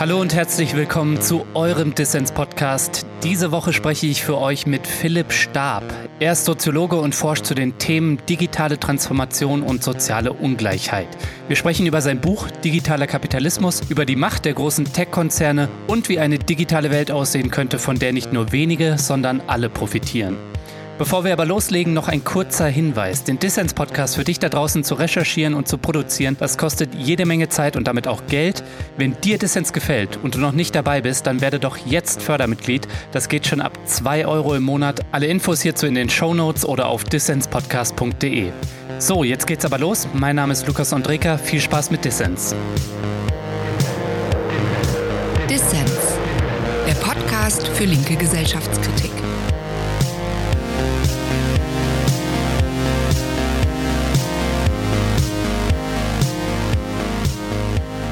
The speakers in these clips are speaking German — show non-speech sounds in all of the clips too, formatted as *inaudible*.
Hallo und herzlich willkommen zu eurem Dissens-Podcast. Diese Woche spreche ich für euch mit Philipp Stab. Er ist Soziologe und forscht zu den Themen digitale Transformation und soziale Ungleichheit. Wir sprechen über sein Buch Digitaler Kapitalismus, über die Macht der großen Tech-Konzerne und wie eine digitale Welt aussehen könnte, von der nicht nur wenige, sondern alle profitieren. Bevor wir aber loslegen, noch ein kurzer Hinweis. Den Dissens-Podcast für dich da draußen zu recherchieren und zu produzieren, das kostet jede Menge Zeit und damit auch Geld. Wenn dir Dissens gefällt und du noch nicht dabei bist, dann werde doch jetzt Fördermitglied. Das geht schon ab 2 Euro im Monat. Alle Infos hierzu in den Show Notes oder auf dissenspodcast.de. So, jetzt geht's aber los. Mein Name ist Lukas Andreka. Viel Spaß mit Dissens. Dissens, der Podcast für linke Gesellschaftskritik.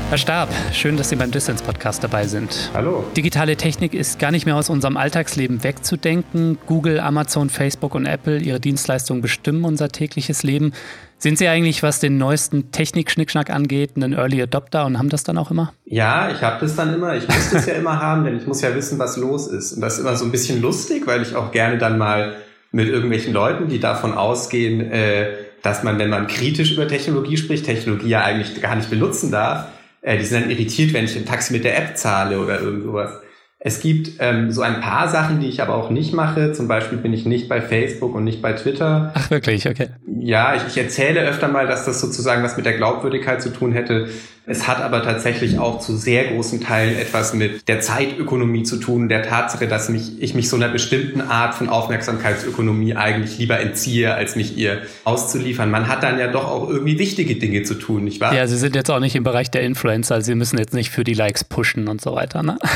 Herr Stab, schön, dass Sie beim Distance-Podcast dabei sind. Hallo. Digitale Technik ist gar nicht mehr aus unserem Alltagsleben wegzudenken. Google, Amazon, Facebook und Apple, ihre Dienstleistungen bestimmen unser tägliches Leben. Sind Sie eigentlich, was den neuesten Technik-Schnickschnack angeht, ein Early Adopter und haben das dann auch immer? Ja, ich habe das dann immer. Ich muss das ja immer haben, denn ich muss ja wissen, was los ist. Und das ist immer so ein bisschen lustig, weil ich auch gerne dann mal mit irgendwelchen Leuten, die davon ausgehen, äh, dass man, wenn man kritisch über Technologie spricht, Technologie ja eigentlich gar nicht benutzen darf, äh, die sind dann irritiert, wenn ich ein Taxi mit der App zahle oder irgend sowas. Es gibt ähm, so ein paar Sachen, die ich aber auch nicht mache. Zum Beispiel bin ich nicht bei Facebook und nicht bei Twitter. Ach wirklich, okay. Ja, ich, ich erzähle öfter mal, dass das sozusagen was mit der Glaubwürdigkeit zu tun hätte. Es hat aber tatsächlich auch zu sehr großen Teilen etwas mit der Zeitökonomie zu tun, der Tatsache, dass mich, ich mich so einer bestimmten Art von Aufmerksamkeitsökonomie eigentlich lieber entziehe, als mich ihr auszuliefern. Man hat dann ja doch auch irgendwie wichtige Dinge zu tun, nicht wahr? Ja, Sie sind jetzt auch nicht im Bereich der Influencer, Sie müssen jetzt nicht für die Likes pushen und so weiter, ne? *laughs*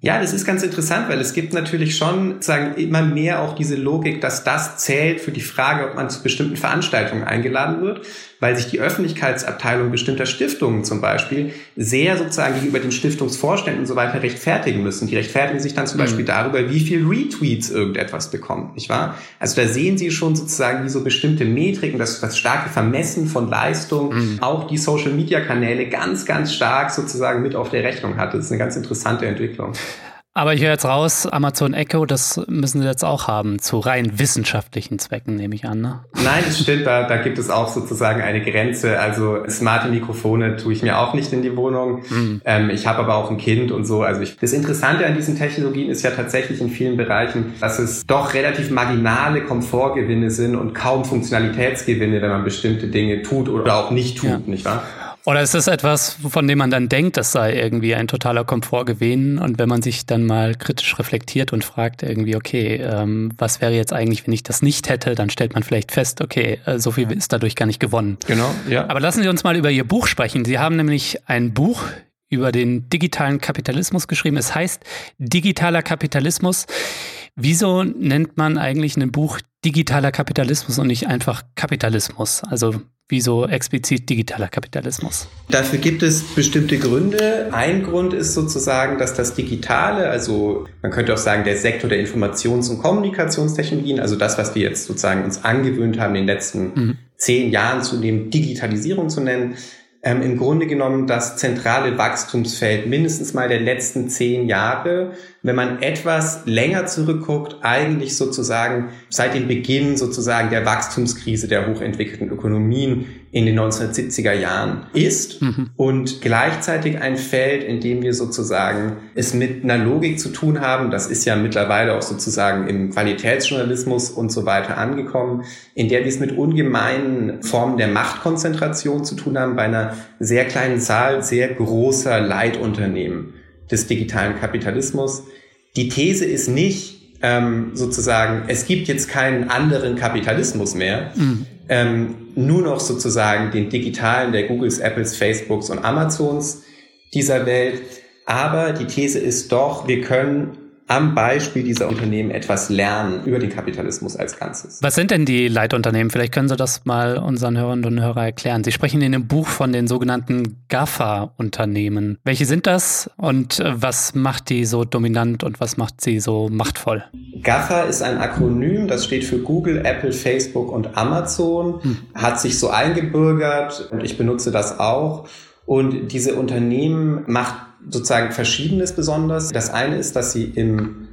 Ja, das ist ganz interessant, weil es gibt natürlich schon sagen immer mehr auch diese Logik, dass das zählt für die Frage, ob man zu bestimmten Veranstaltungen eingeladen wird weil sich die Öffentlichkeitsabteilung bestimmter Stiftungen zum Beispiel sehr sozusagen gegenüber den Stiftungsvorständen und so weiter rechtfertigen müssen. Die rechtfertigen sich dann zum mhm. Beispiel darüber, wie viel Retweets irgendetwas bekommt, nicht wahr? Also da sehen Sie schon sozusagen wie so bestimmte Metriken, das, das starke Vermessen von Leistung, mhm. auch die Social-Media-Kanäle ganz, ganz stark sozusagen mit auf der Rechnung hat. Das ist eine ganz interessante Entwicklung. Aber ich höre jetzt raus, Amazon Echo, das müssen Sie jetzt auch haben, zu rein wissenschaftlichen Zwecken, nehme ich an. Ne? Nein, das stimmt, da, da gibt es auch sozusagen eine Grenze. Also smarte Mikrofone tue ich mir auch nicht in die Wohnung. Mhm. Ähm, ich habe aber auch ein Kind und so. Also ich, das Interessante an diesen Technologien ist ja tatsächlich in vielen Bereichen, dass es doch relativ marginale Komfortgewinne sind und kaum Funktionalitätsgewinne, wenn man bestimmte Dinge tut oder auch nicht tut, ja. nicht wahr? Oder ist das etwas, von dem man dann denkt, das sei irgendwie ein totaler Komfortgewinn? Und wenn man sich dann mal kritisch reflektiert und fragt irgendwie, okay, ähm, was wäre jetzt eigentlich, wenn ich das nicht hätte, dann stellt man vielleicht fest, okay, äh, so viel ist dadurch gar nicht gewonnen. Genau, ja. Aber lassen Sie uns mal über Ihr Buch sprechen. Sie haben nämlich ein Buch über den digitalen Kapitalismus geschrieben. Es heißt Digitaler Kapitalismus. Wieso nennt man eigentlich ein Buch digitaler Kapitalismus und nicht einfach Kapitalismus? Also Wieso explizit digitaler Kapitalismus? Dafür gibt es bestimmte Gründe. Ein Grund ist sozusagen, dass das Digitale, also man könnte auch sagen, der Sektor der Informations- und Kommunikationstechnologien, also das, was wir jetzt sozusagen uns angewöhnt haben, in den letzten mhm. zehn Jahren zunehmend Digitalisierung zu nennen, ähm, im Grunde genommen das zentrale Wachstumsfeld mindestens mal der letzten zehn Jahre, wenn man etwas länger zurückguckt, eigentlich sozusagen seit dem Beginn sozusagen der Wachstumskrise der hochentwickelten Ökonomien in den 1970er Jahren ist mhm. und gleichzeitig ein Feld, in dem wir sozusagen es mit einer Logik zu tun haben, das ist ja mittlerweile auch sozusagen im Qualitätsjournalismus und so weiter angekommen, in der wir es mit ungemeinen Formen der Machtkonzentration zu tun haben bei einer sehr kleinen Zahl sehr großer Leitunternehmen des digitalen Kapitalismus. Die These ist nicht, ähm, sozusagen, es gibt jetzt keinen anderen Kapitalismus mehr, mhm. ähm, nur noch sozusagen den digitalen der Googles, Apples, Facebooks und Amazons dieser Welt. Aber die These ist doch, wir können am Beispiel dieser Unternehmen etwas lernen über den Kapitalismus als Ganzes. Was sind denn die Leitunternehmen? Vielleicht können Sie das mal unseren Hörerinnen und Hörern erklären. Sie sprechen in dem Buch von den sogenannten GAFA-Unternehmen. Welche sind das und äh, was macht die so dominant und was macht sie so machtvoll? GAFA ist ein Akronym, das steht für Google, Apple, Facebook und Amazon, hm. hat sich so eingebürgert und ich benutze das auch Und diese Unternehmen macht sozusagen Verschiedenes besonders. Das eine ist, dass sie im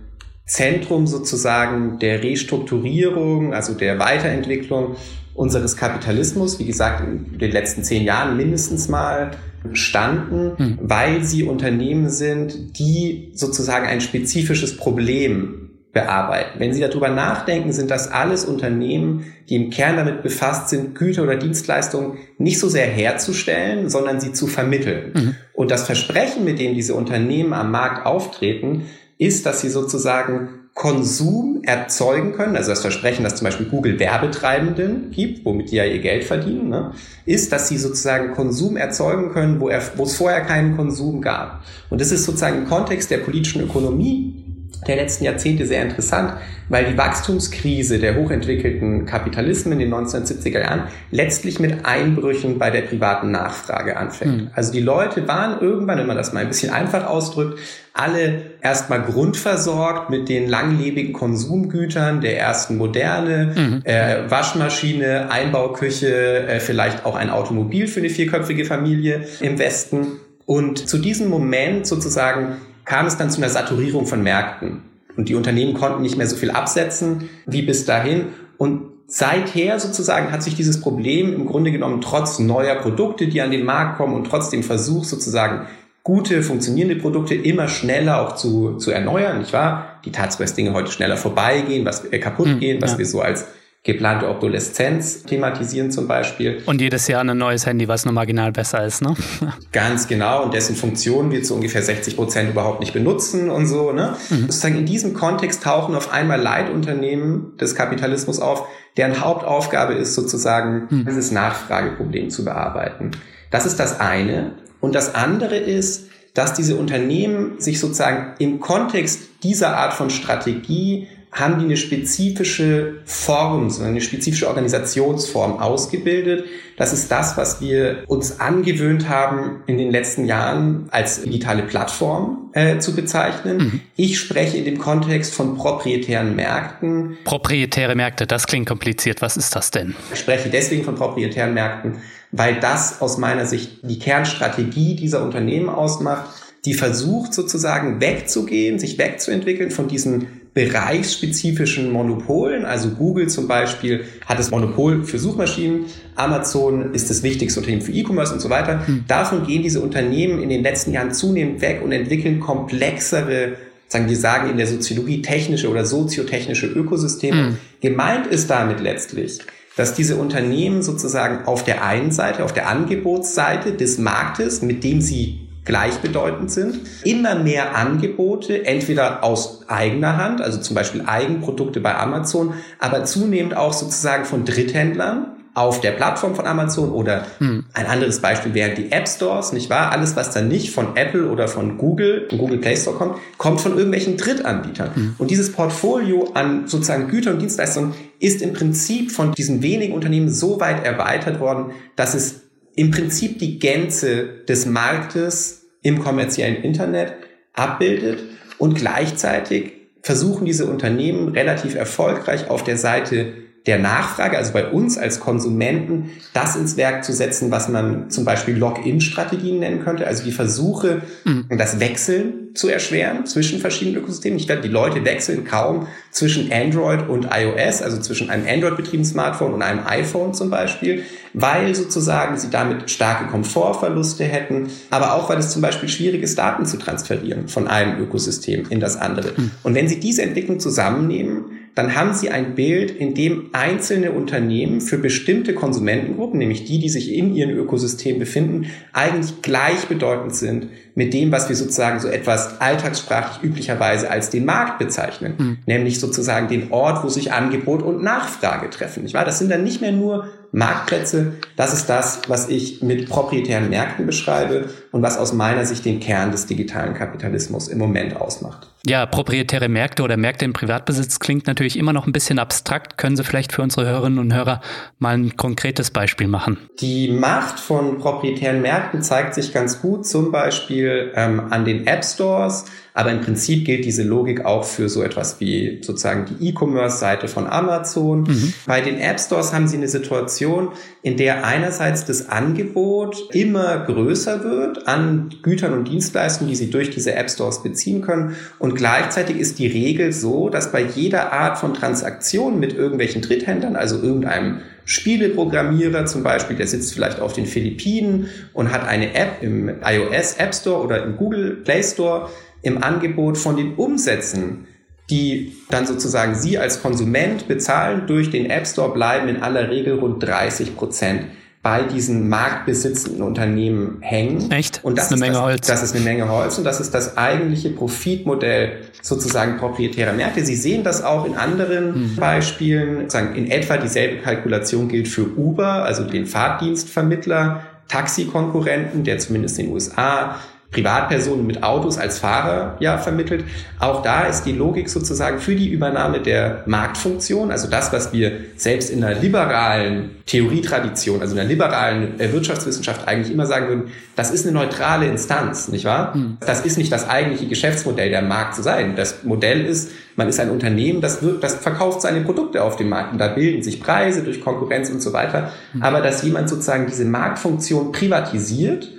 Zentrum sozusagen der Restrukturierung, also der Weiterentwicklung unseres Kapitalismus, wie gesagt, in den letzten zehn Jahren mindestens mal standen, hm. weil sie Unternehmen sind, die sozusagen ein spezifisches Problem bearbeiten. Wenn Sie darüber nachdenken, sind das alles Unternehmen, die im Kern damit befasst sind, Güter oder Dienstleistungen nicht so sehr herzustellen, sondern sie zu vermitteln. Mhm. Und das Versprechen, mit dem diese Unternehmen am Markt auftreten, ist, dass sie sozusagen Konsum erzeugen können, also das Versprechen, das zum Beispiel Google Werbetreibenden gibt, womit die ja ihr Geld verdienen, ne, ist, dass sie sozusagen Konsum erzeugen können, wo, er, wo es vorher keinen Konsum gab. Und das ist sozusagen im Kontext der politischen Ökonomie der letzten Jahrzehnte sehr interessant, weil die Wachstumskrise der hochentwickelten Kapitalismen in den 1970er Jahren letztlich mit Einbrüchen bei der privaten Nachfrage anfängt. Mhm. Also die Leute waren irgendwann, wenn man das mal ein bisschen einfach ausdrückt, alle erstmal grundversorgt mit den langlebigen Konsumgütern der ersten Moderne, mhm. äh, Waschmaschine, Einbauküche, äh, vielleicht auch ein Automobil für eine vierköpfige Familie im Westen. Und zu diesem Moment sozusagen kam es dann zu einer Saturierung von Märkten. Und die Unternehmen konnten nicht mehr so viel absetzen wie bis dahin. Und seither sozusagen hat sich dieses Problem im Grunde genommen trotz neuer Produkte, die an den Markt kommen und trotz dem Versuch sozusagen gute, funktionierende Produkte immer schneller auch zu, zu erneuern, nicht wahr? Die Tatsache, dass Dinge heute schneller vorbeigehen, was äh, kaputt hm, gehen, was ja. wir so als geplante Obsoleszenz thematisieren zum Beispiel. Und jedes Jahr ein neues Handy, was nur marginal besser ist, ne? *laughs* Ganz genau. Und dessen Funktion wir zu ungefähr 60 Prozent überhaupt nicht benutzen und so, ne? Mhm. Sozusagen in diesem Kontext tauchen auf einmal Leitunternehmen des Kapitalismus auf, deren Hauptaufgabe ist sozusagen, mhm. dieses Nachfrageproblem zu bearbeiten. Das ist das eine. Und das andere ist, dass diese Unternehmen sich sozusagen im Kontext dieser Art von Strategie haben die eine spezifische Form, so eine spezifische Organisationsform ausgebildet. Das ist das, was wir uns angewöhnt haben, in den letzten Jahren als digitale Plattform äh, zu bezeichnen. Mhm. Ich spreche in dem Kontext von proprietären Märkten. Proprietäre Märkte, das klingt kompliziert. Was ist das denn? Ich spreche deswegen von proprietären Märkten, weil das aus meiner Sicht die Kernstrategie dieser Unternehmen ausmacht, die versucht sozusagen wegzugehen, sich wegzuentwickeln von diesen bereichsspezifischen Monopolen. Also Google zum Beispiel hat das Monopol für Suchmaschinen, Amazon ist das wichtigste Unternehmen für E-Commerce und so weiter. Hm. Davon gehen diese Unternehmen in den letzten Jahren zunehmend weg und entwickeln komplexere sagen wir sagen in der Soziologie technische oder soziotechnische Ökosysteme. Mhm. Gemeint ist damit letztlich, dass diese Unternehmen sozusagen auf der einen Seite, auf der Angebotsseite des Marktes, mit dem sie gleichbedeutend sind. Immer mehr Angebote, entweder aus eigener Hand, also zum Beispiel Eigenprodukte bei Amazon, aber zunehmend auch sozusagen von Dritthändlern auf der Plattform von Amazon oder hm. ein anderes Beispiel wären die App Stores, nicht wahr? Alles, was dann nicht von Apple oder von Google, von Google Play Store kommt, kommt von irgendwelchen Drittanbietern. Hm. Und dieses Portfolio an sozusagen Gütern und Dienstleistungen ist im Prinzip von diesen wenigen Unternehmen so weit erweitert worden, dass es im Prinzip die Gänze des Marktes im kommerziellen Internet abbildet und gleichzeitig versuchen diese Unternehmen relativ erfolgreich auf der Seite der Nachfrage, also bei uns als Konsumenten, das ins Werk zu setzen, was man zum Beispiel Login-Strategien nennen könnte, also die Versuche, mhm. das Wechseln zu erschweren zwischen verschiedenen Ökosystemen. Ich glaube, die Leute wechseln kaum zwischen Android und iOS, also zwischen einem Android-betriebenen Smartphone und einem iPhone zum Beispiel, weil sozusagen sie damit starke Komfortverluste hätten, aber auch weil es zum Beispiel schwierig ist, Daten zu transferieren von einem Ökosystem in das andere. Mhm. Und wenn Sie diese Entwicklung zusammennehmen, dann haben Sie ein Bild, in dem einzelne Unternehmen für bestimmte Konsumentengruppen, nämlich die, die sich in ihrem Ökosystem befinden, eigentlich gleichbedeutend sind mit dem, was wir sozusagen so etwas alltagssprachlich üblicherweise als den Markt bezeichnen, mhm. nämlich sozusagen den Ort, wo sich Angebot und Nachfrage treffen. Nicht wahr? Das sind dann nicht mehr nur Marktplätze. Das ist das, was ich mit proprietären Märkten beschreibe und was aus meiner Sicht den Kern des digitalen Kapitalismus im Moment ausmacht. Ja, proprietäre Märkte oder Märkte im Privatbesitz klingt natürlich immer noch ein bisschen abstrakt. Können Sie vielleicht für unsere Hörerinnen und Hörer mal ein konkretes Beispiel machen? Die Macht von proprietären Märkten zeigt sich ganz gut, zum Beispiel ähm, an den App Stores. Aber im Prinzip gilt diese Logik auch für so etwas wie sozusagen die E-Commerce-Seite von Amazon. Mhm. Bei den App Stores haben Sie eine Situation, in der einerseits das Angebot immer größer wird an Gütern und Dienstleistungen, die Sie durch diese App Stores beziehen können. Und gleichzeitig ist die Regel so, dass bei jeder Art von Transaktion mit irgendwelchen Dritthändlern, also irgendeinem Spieleprogrammierer zum Beispiel, der sitzt vielleicht auf den Philippinen und hat eine App im iOS App Store oder im Google Play Store im Angebot von den Umsätzen die dann sozusagen Sie als Konsument bezahlen durch den App Store, bleiben in aller Regel rund 30 Prozent bei diesen marktbesitzenden Unternehmen hängen. Echt? Und das, das ist eine ist Menge das, Holz. Das ist eine Menge Holz und das ist das eigentliche Profitmodell sozusagen proprietärer Märkte. Sie sehen das auch in anderen mhm. Beispielen. Sagen, in etwa dieselbe Kalkulation gilt für Uber, also den Fahrtdienstvermittler, Taxikonkurrenten, der zumindest in den USA Privatpersonen mit Autos als Fahrer ja vermittelt. Auch da ist die Logik sozusagen für die Übernahme der Marktfunktion, also das, was wir selbst in einer liberalen Theorietradition, also in einer liberalen äh, Wirtschaftswissenschaft eigentlich immer sagen würden, das ist eine neutrale Instanz, nicht wahr? Mhm. Das ist nicht das eigentliche Geschäftsmodell der Markt zu sein. Das Modell ist, man ist ein Unternehmen, das, wird, das verkauft seine Produkte auf dem Markt und da bilden sich Preise durch Konkurrenz und so weiter. Mhm. Aber dass jemand sozusagen diese Marktfunktion privatisiert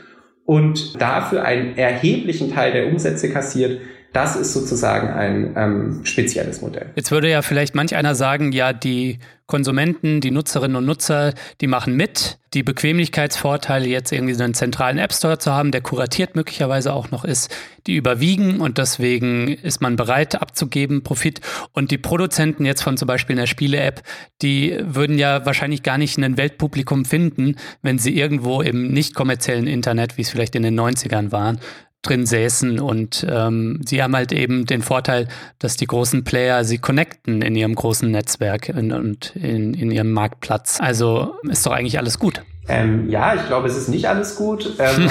und dafür einen erheblichen Teil der Umsätze kassiert, das ist sozusagen ein ähm, spezielles Modell. Jetzt würde ja vielleicht manch einer sagen, ja, die Konsumenten, die Nutzerinnen und Nutzer, die machen mit. Die Bequemlichkeitsvorteile, jetzt irgendwie so einen zentralen App Store zu haben, der kuratiert möglicherweise auch noch ist, die überwiegen und deswegen ist man bereit abzugeben, Profit. Und die Produzenten jetzt von zum Beispiel einer Spiele-App, die würden ja wahrscheinlich gar nicht ein Weltpublikum finden, wenn sie irgendwo im nicht kommerziellen Internet, wie es vielleicht in den 90ern waren, drin säßen und ähm, sie haben halt eben den Vorteil, dass die großen Player sie connecten in ihrem großen Netzwerk in, und in, in ihrem Marktplatz. Also ist doch eigentlich alles gut. Ähm, ja, ich glaube, es ist nicht alles gut. Ähm,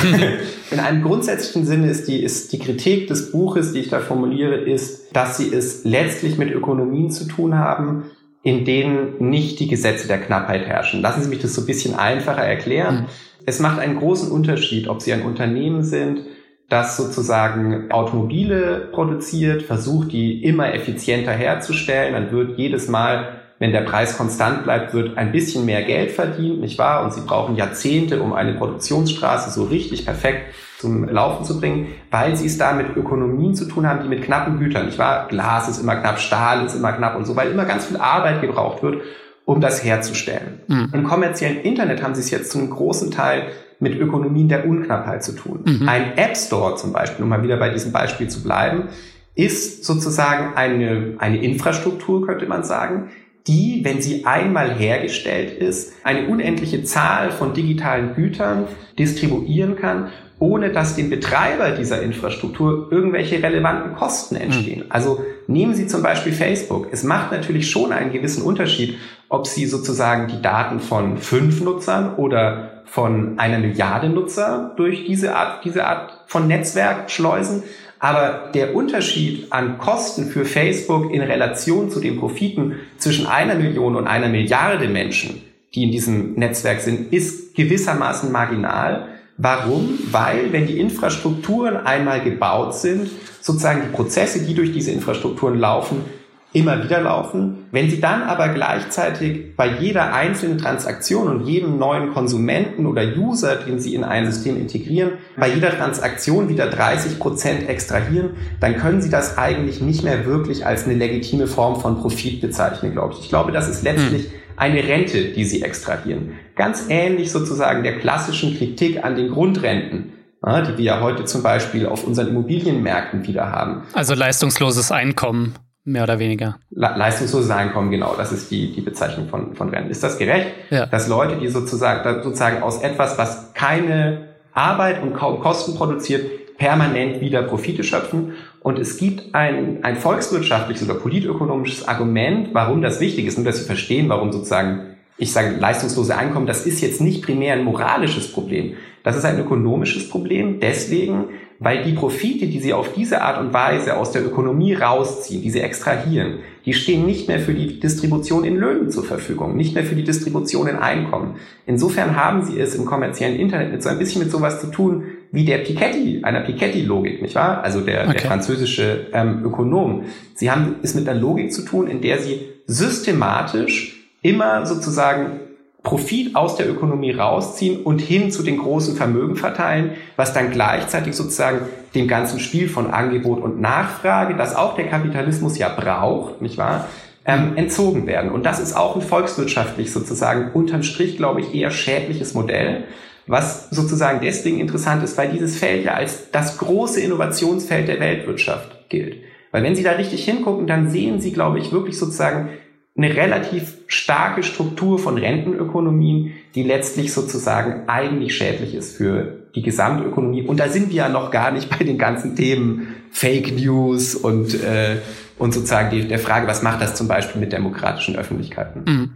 *laughs* in einem grundsätzlichen Sinne ist die, ist die Kritik des Buches, die ich da formuliere, ist, dass sie es letztlich mit Ökonomien zu tun haben, in denen nicht die Gesetze der Knappheit herrschen. Lassen Sie mich das so ein bisschen einfacher erklären. Mhm. Es macht einen großen Unterschied, ob Sie ein Unternehmen sind, das sozusagen Automobile produziert, versucht die immer effizienter herzustellen. Dann wird jedes Mal, wenn der Preis konstant bleibt, wird ein bisschen mehr Geld verdient, nicht wahr? Und sie brauchen Jahrzehnte, um eine Produktionsstraße so richtig perfekt zum Laufen zu bringen, weil sie es da mit Ökonomien zu tun haben, die mit knappen Gütern, nicht wahr? Glas ist immer knapp, Stahl ist immer knapp und so, weil immer ganz viel Arbeit gebraucht wird, um das herzustellen. Mhm. Im kommerziellen Internet haben sie es jetzt zu einem großen Teil mit Ökonomien der Unknappheit zu tun. Mhm. Ein App Store zum Beispiel, um mal wieder bei diesem Beispiel zu bleiben, ist sozusagen eine, eine Infrastruktur, könnte man sagen, die, wenn sie einmal hergestellt ist, eine unendliche Zahl von digitalen Gütern distribuieren kann, ohne dass dem Betreiber dieser Infrastruktur irgendwelche relevanten Kosten entstehen. Mhm. Also nehmen Sie zum Beispiel Facebook. Es macht natürlich schon einen gewissen Unterschied, ob Sie sozusagen die Daten von fünf Nutzern oder von einer Milliarde Nutzer durch diese Art, diese Art von Netzwerk schleusen. Aber der Unterschied an Kosten für Facebook in Relation zu den Profiten zwischen einer Million und einer Milliarde Menschen, die in diesem Netzwerk sind, ist gewissermaßen marginal. Warum? Weil, wenn die Infrastrukturen einmal gebaut sind, sozusagen die Prozesse, die durch diese Infrastrukturen laufen, immer wieder laufen. Wenn Sie dann aber gleichzeitig bei jeder einzelnen Transaktion und jedem neuen Konsumenten oder User, den Sie in ein System integrieren, bei jeder Transaktion wieder 30 Prozent extrahieren, dann können Sie das eigentlich nicht mehr wirklich als eine legitime Form von Profit bezeichnen, glaube ich. Ich glaube, das ist letztlich hm. Eine Rente, die Sie extrahieren. Ganz ähnlich sozusagen der klassischen Kritik an den Grundrenten die wir ja heute zum Beispiel auf unseren Immobilienmärkten wieder haben. Also leistungsloses Einkommen. Mehr oder weniger. Le leistungsloses Einkommen, genau, das ist die, die Bezeichnung von, von Renten. Ist das gerecht, ja. dass Leute, die sozusagen, sozusagen aus etwas, was keine Arbeit und kaum Kosten produziert, permanent wieder Profite schöpfen? Und es gibt ein, ein volkswirtschaftliches oder politökonomisches Argument, warum das wichtig ist, nur dass Sie verstehen, warum sozusagen ich sage leistungslose Einkommen, das ist jetzt nicht primär ein moralisches Problem. Das ist ein ökonomisches Problem. Deswegen, weil die Profite, die sie auf diese Art und Weise aus der Ökonomie rausziehen, die sie extrahieren, die stehen nicht mehr für die Distribution in Löhnen zur Verfügung, nicht mehr für die Distribution in Einkommen. Insofern haben sie es im kommerziellen Internet mit so ein bisschen mit sowas zu tun wie der Piketty, einer Piketty-Logik, nicht wahr? Also der, okay. der französische ähm, Ökonom. Sie haben es mit einer Logik zu tun, in der sie systematisch immer sozusagen Profit aus der Ökonomie rausziehen und hin zu den großen Vermögen verteilen, was dann gleichzeitig sozusagen dem ganzen Spiel von Angebot und Nachfrage, das auch der Kapitalismus ja braucht, nicht wahr, ähm, entzogen werden. Und das ist auch ein volkswirtschaftlich sozusagen unterm Strich, glaube ich, eher schädliches Modell, was sozusagen deswegen interessant ist, weil dieses Feld ja als das große Innovationsfeld der Weltwirtschaft gilt. Weil wenn Sie da richtig hingucken, dann sehen Sie, glaube ich, wirklich sozusagen eine relativ starke Struktur von Rentenökonomien, die letztlich sozusagen eigentlich schädlich ist für die Gesamtökonomie. Und da sind wir ja noch gar nicht bei den ganzen Themen Fake News und, äh, und sozusagen die, der Frage, was macht das zum Beispiel mit demokratischen Öffentlichkeiten. Mhm.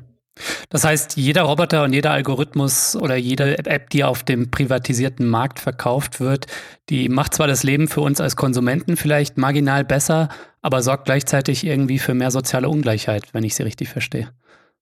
Das heißt, jeder Roboter und jeder Algorithmus oder jede App, die auf dem privatisierten Markt verkauft wird, die macht zwar das Leben für uns als Konsumenten vielleicht marginal besser, aber sorgt gleichzeitig irgendwie für mehr soziale Ungleichheit, wenn ich sie richtig verstehe.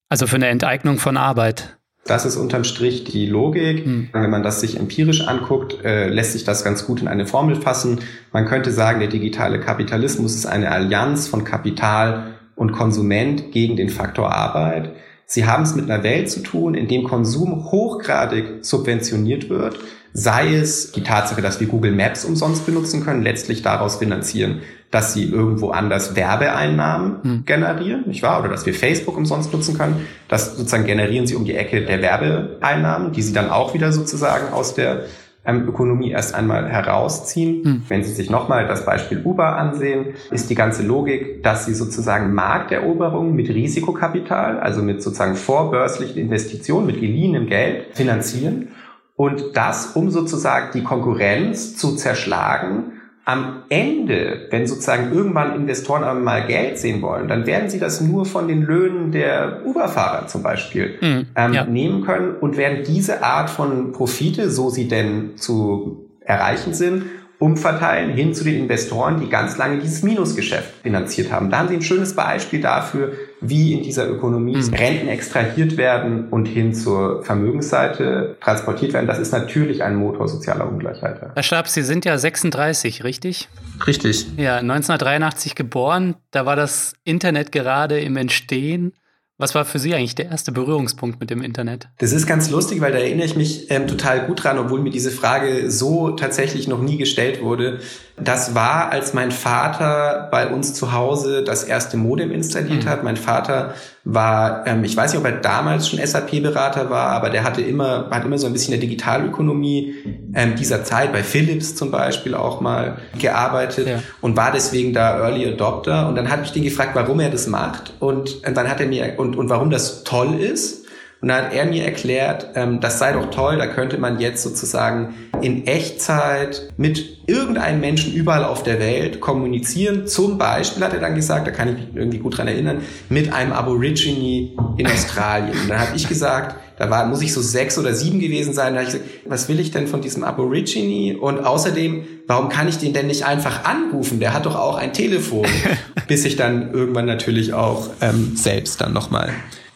Also für eine Enteignung von Arbeit. Das ist unterm Strich die Logik. Hm. Wenn man das sich empirisch anguckt, äh, lässt sich das ganz gut in eine Formel fassen. Man könnte sagen, der digitale Kapitalismus ist eine Allianz von Kapital und Konsument gegen den Faktor Arbeit. Sie haben es mit einer Welt zu tun, in dem Konsum hochgradig subventioniert wird, sei es die Tatsache, dass wir Google Maps umsonst benutzen können, letztlich daraus finanzieren, dass sie irgendwo anders Werbeeinnahmen hm. generieren, nicht wahr? Oder dass wir Facebook umsonst nutzen können. Das sozusagen generieren sie um die Ecke der Werbeeinnahmen, die sie dann auch wieder sozusagen aus der ähm, Ökonomie erst einmal herausziehen. Hm. Wenn Sie sich nochmal das Beispiel Uber ansehen, ist die ganze Logik, dass Sie sozusagen Markteroberungen mit Risikokapital, also mit sozusagen vorbörslichen Investitionen, mit geliehenem Geld finanzieren und das, um sozusagen die Konkurrenz zu zerschlagen, am Ende, wenn sozusagen irgendwann Investoren einmal Geld sehen wollen, dann werden sie das nur von den Löhnen der Uber-Fahrer zum Beispiel mm, ähm, ja. nehmen können und werden diese Art von Profite, so sie denn zu erreichen sind, umverteilen hin zu den Investoren, die ganz lange dieses Minusgeschäft finanziert haben. Da haben Sie ein schönes Beispiel dafür, wie in dieser Ökonomie mhm. Renten extrahiert werden und hin zur Vermögensseite transportiert werden. Das ist natürlich ein Motor sozialer Ungleichheit. Herr Stab, Sie sind ja 36, richtig? Richtig. Ja, 1983 geboren. Da war das Internet gerade im Entstehen. Was war für Sie eigentlich der erste Berührungspunkt mit dem Internet? Das ist ganz lustig, weil da erinnere ich mich ähm, total gut dran, obwohl mir diese Frage so tatsächlich noch nie gestellt wurde. Das war, als mein Vater bei uns zu Hause das erste Modem installiert mhm. hat. Mein Vater war, ähm, ich weiß nicht, ob er damals schon SAP-Berater war, aber der hatte immer, hat immer so ein bisschen in der Digitalökonomie ähm, dieser Zeit, bei Philips zum Beispiel auch mal gearbeitet ja. und war deswegen da Early Adopter. Und dann habe ich den gefragt, warum er das macht. Und dann hat er mir, und, und warum das toll ist. Und dann hat er mir erklärt, ähm, das sei doch toll, da könnte man jetzt sozusagen in Echtzeit mit irgendeinem Menschen überall auf der Welt kommunizieren. Zum Beispiel hat er dann gesagt, da kann ich mich irgendwie gut dran erinnern, mit einem Aborigine in Australien. Und dann habe ich gesagt, da war, muss ich so sechs oder sieben gewesen sein. Da habe ich gesagt, was will ich denn von diesem Aborigine? Und außerdem, warum kann ich den denn nicht einfach anrufen? Der hat doch auch ein Telefon. *laughs* Bis ich dann irgendwann natürlich auch ähm, selbst dann nochmal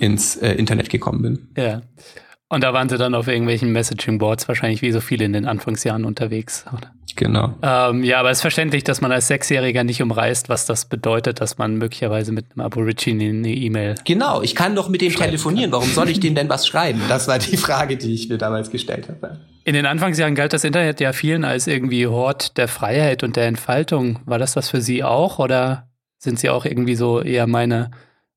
ins äh, Internet gekommen bin. Ja. Und da waren sie dann auf irgendwelchen Messaging-Boards wahrscheinlich wie so viele in den Anfangsjahren unterwegs, oder? Genau. Ähm, ja, aber es ist verständlich, dass man als Sechsjähriger nicht umreißt, was das bedeutet, dass man möglicherweise mit einem Aborigine eine E-Mail. Genau, ich kann doch mit dem telefonieren. Kann. Warum soll ich dem denn was *laughs* schreiben? Das war die Frage, die ich mir damals gestellt habe. In den Anfangsjahren galt das Internet ja vielen als irgendwie Hort der Freiheit und der Entfaltung. War das was für Sie auch oder sind Sie auch irgendwie so eher meine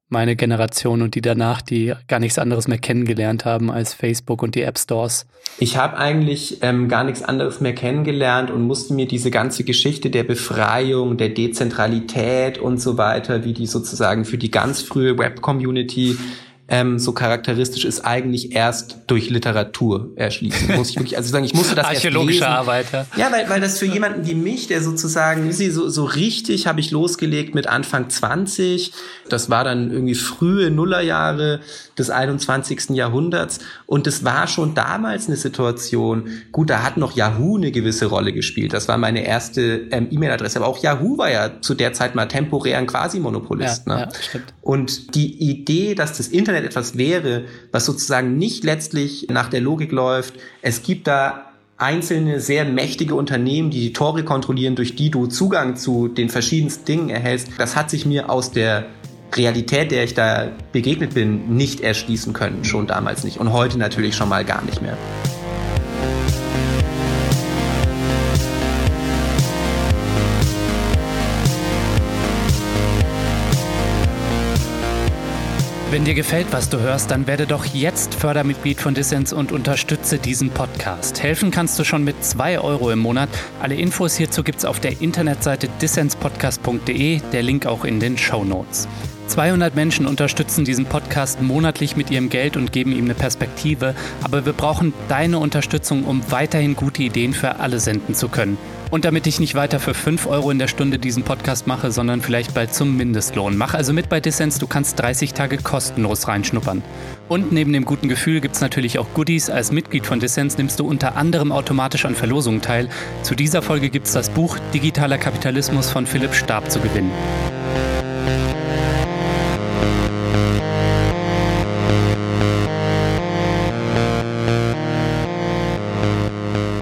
meine Generation und die danach, die gar nichts anderes mehr kennengelernt haben als Facebook und die App Stores. Ich habe eigentlich ähm, gar nichts anderes mehr kennengelernt und musste mir diese ganze Geschichte der Befreiung, der Dezentralität und so weiter, wie die sozusagen für die ganz frühe Web-Community ähm, so charakteristisch ist, eigentlich erst durch Literatur erschließen. Muss ich wirklich, also sagen, ich musste das Archäologische erst lesen. Arbeit, ja. Ja, weil, weil das für jemanden wie mich, der sozusagen, so, so richtig habe ich losgelegt mit Anfang 20. Das war dann irgendwie frühe Nullerjahre des 21. Jahrhunderts. Und es war schon damals eine Situation, gut, da hat noch Yahoo eine gewisse Rolle gespielt. Das war meine erste ähm, E-Mail-Adresse. Aber auch Yahoo war ja zu der Zeit mal temporär ein Quasi-Monopolist. Ja, ne? ja, stimmt. Und die Idee, dass das Internet etwas wäre, was sozusagen nicht letztlich nach der Logik läuft, es gibt da einzelne sehr mächtige Unternehmen, die die Tore kontrollieren, durch die du Zugang zu den verschiedensten Dingen erhältst, das hat sich mir aus der Realität, der ich da begegnet bin, nicht erschließen können, schon damals nicht. Und heute natürlich schon mal gar nicht mehr. Wenn dir gefällt, was du hörst, dann werde doch jetzt Fördermitglied von Dissens und unterstütze diesen Podcast. Helfen kannst du schon mit 2 Euro im Monat. Alle Infos hierzu gibt's auf der Internetseite dissenspodcast.de, der Link auch in den Show Notes. 200 Menschen unterstützen diesen Podcast monatlich mit ihrem Geld und geben ihm eine Perspektive, aber wir brauchen deine Unterstützung, um weiterhin gute Ideen für alle senden zu können. Und damit ich nicht weiter für 5 Euro in der Stunde diesen Podcast mache, sondern vielleicht bald zum Mindestlohn. Mach also mit bei Dissens, du kannst 30 Tage kostenlos reinschnuppern. Und neben dem guten Gefühl gibt es natürlich auch Goodies. Als Mitglied von Dissens nimmst du unter anderem automatisch an Verlosungen teil. Zu dieser Folge gibt es das Buch Digitaler Kapitalismus von Philipp Stab zu gewinnen.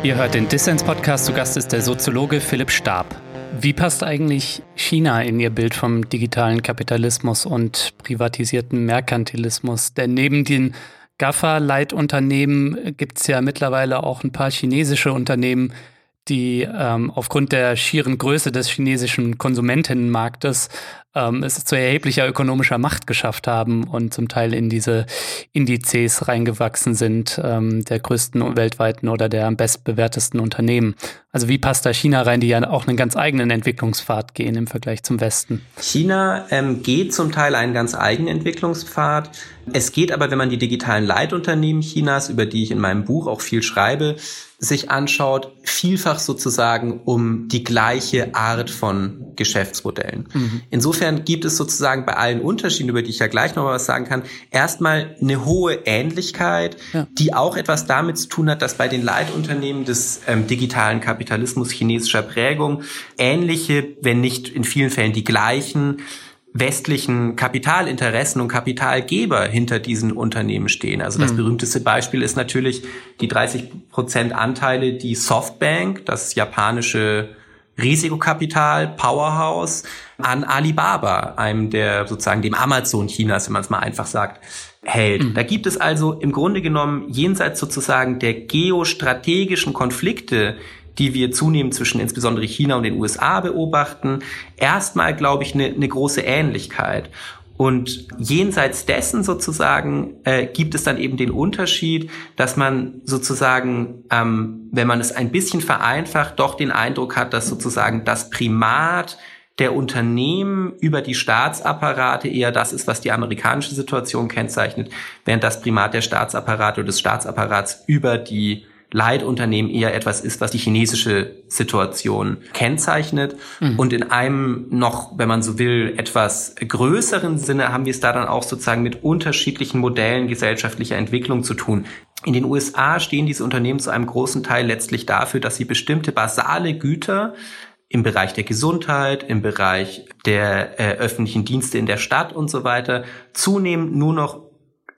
Ihr hört den Dissens-Podcast. Zu Gast ist der Soziologe Philipp Stab. Wie passt eigentlich China in Ihr Bild vom digitalen Kapitalismus und privatisierten Merkantilismus? Denn neben den GAFA-Leitunternehmen gibt es ja mittlerweile auch ein paar chinesische Unternehmen, die ähm, aufgrund der schieren Größe des chinesischen Konsumentinnenmarktes ähm, es zu erheblicher ökonomischer Macht geschafft haben und zum Teil in diese Indizes reingewachsen sind, ähm, der größten weltweiten oder der am bestbewertesten Unternehmen. Also wie passt da China rein, die ja auch einen ganz eigenen Entwicklungspfad gehen im Vergleich zum Westen? China ähm, geht zum Teil einen ganz eigenen Entwicklungspfad. Es geht aber, wenn man die digitalen Leitunternehmen Chinas, über die ich in meinem Buch auch viel schreibe, sich anschaut, vielfach sozusagen um die gleiche Art von Geschäftsmodellen. Mhm. Insofern gibt es sozusagen bei allen Unterschieden, über die ich ja gleich noch mal was sagen kann, erstmal eine hohe Ähnlichkeit, ja. die auch etwas damit zu tun hat, dass bei den Leitunternehmen des ähm, digitalen Kapitalismus chinesischer Prägung ähnliche, wenn nicht in vielen Fällen die gleichen westlichen Kapitalinteressen und Kapitalgeber hinter diesen Unternehmen stehen. Also das mhm. berühmteste Beispiel ist natürlich die 30 Prozent Anteile, die Softbank, das japanische Risikokapital, Powerhouse, an Alibaba, einem der sozusagen dem Amazon Chinas, wenn man es mal einfach sagt, hält. Mhm. Da gibt es also im Grunde genommen jenseits sozusagen der geostrategischen Konflikte, die wir zunehmend zwischen insbesondere China und den USA beobachten, erstmal, glaube ich, eine, eine große Ähnlichkeit. Und jenseits dessen sozusagen äh, gibt es dann eben den Unterschied, dass man sozusagen, ähm, wenn man es ein bisschen vereinfacht, doch den Eindruck hat, dass sozusagen das Primat der Unternehmen über die Staatsapparate eher das ist, was die amerikanische Situation kennzeichnet, während das Primat der Staatsapparate oder des Staatsapparats über die Leitunternehmen eher etwas ist, was die chinesische Situation kennzeichnet. Mhm. Und in einem noch, wenn man so will, etwas größeren Sinne haben wir es da dann auch sozusagen mit unterschiedlichen Modellen gesellschaftlicher Entwicklung zu tun. In den USA stehen diese Unternehmen zu einem großen Teil letztlich dafür, dass sie bestimmte basale Güter im Bereich der Gesundheit, im Bereich der äh, öffentlichen Dienste in der Stadt und so weiter zunehmend nur noch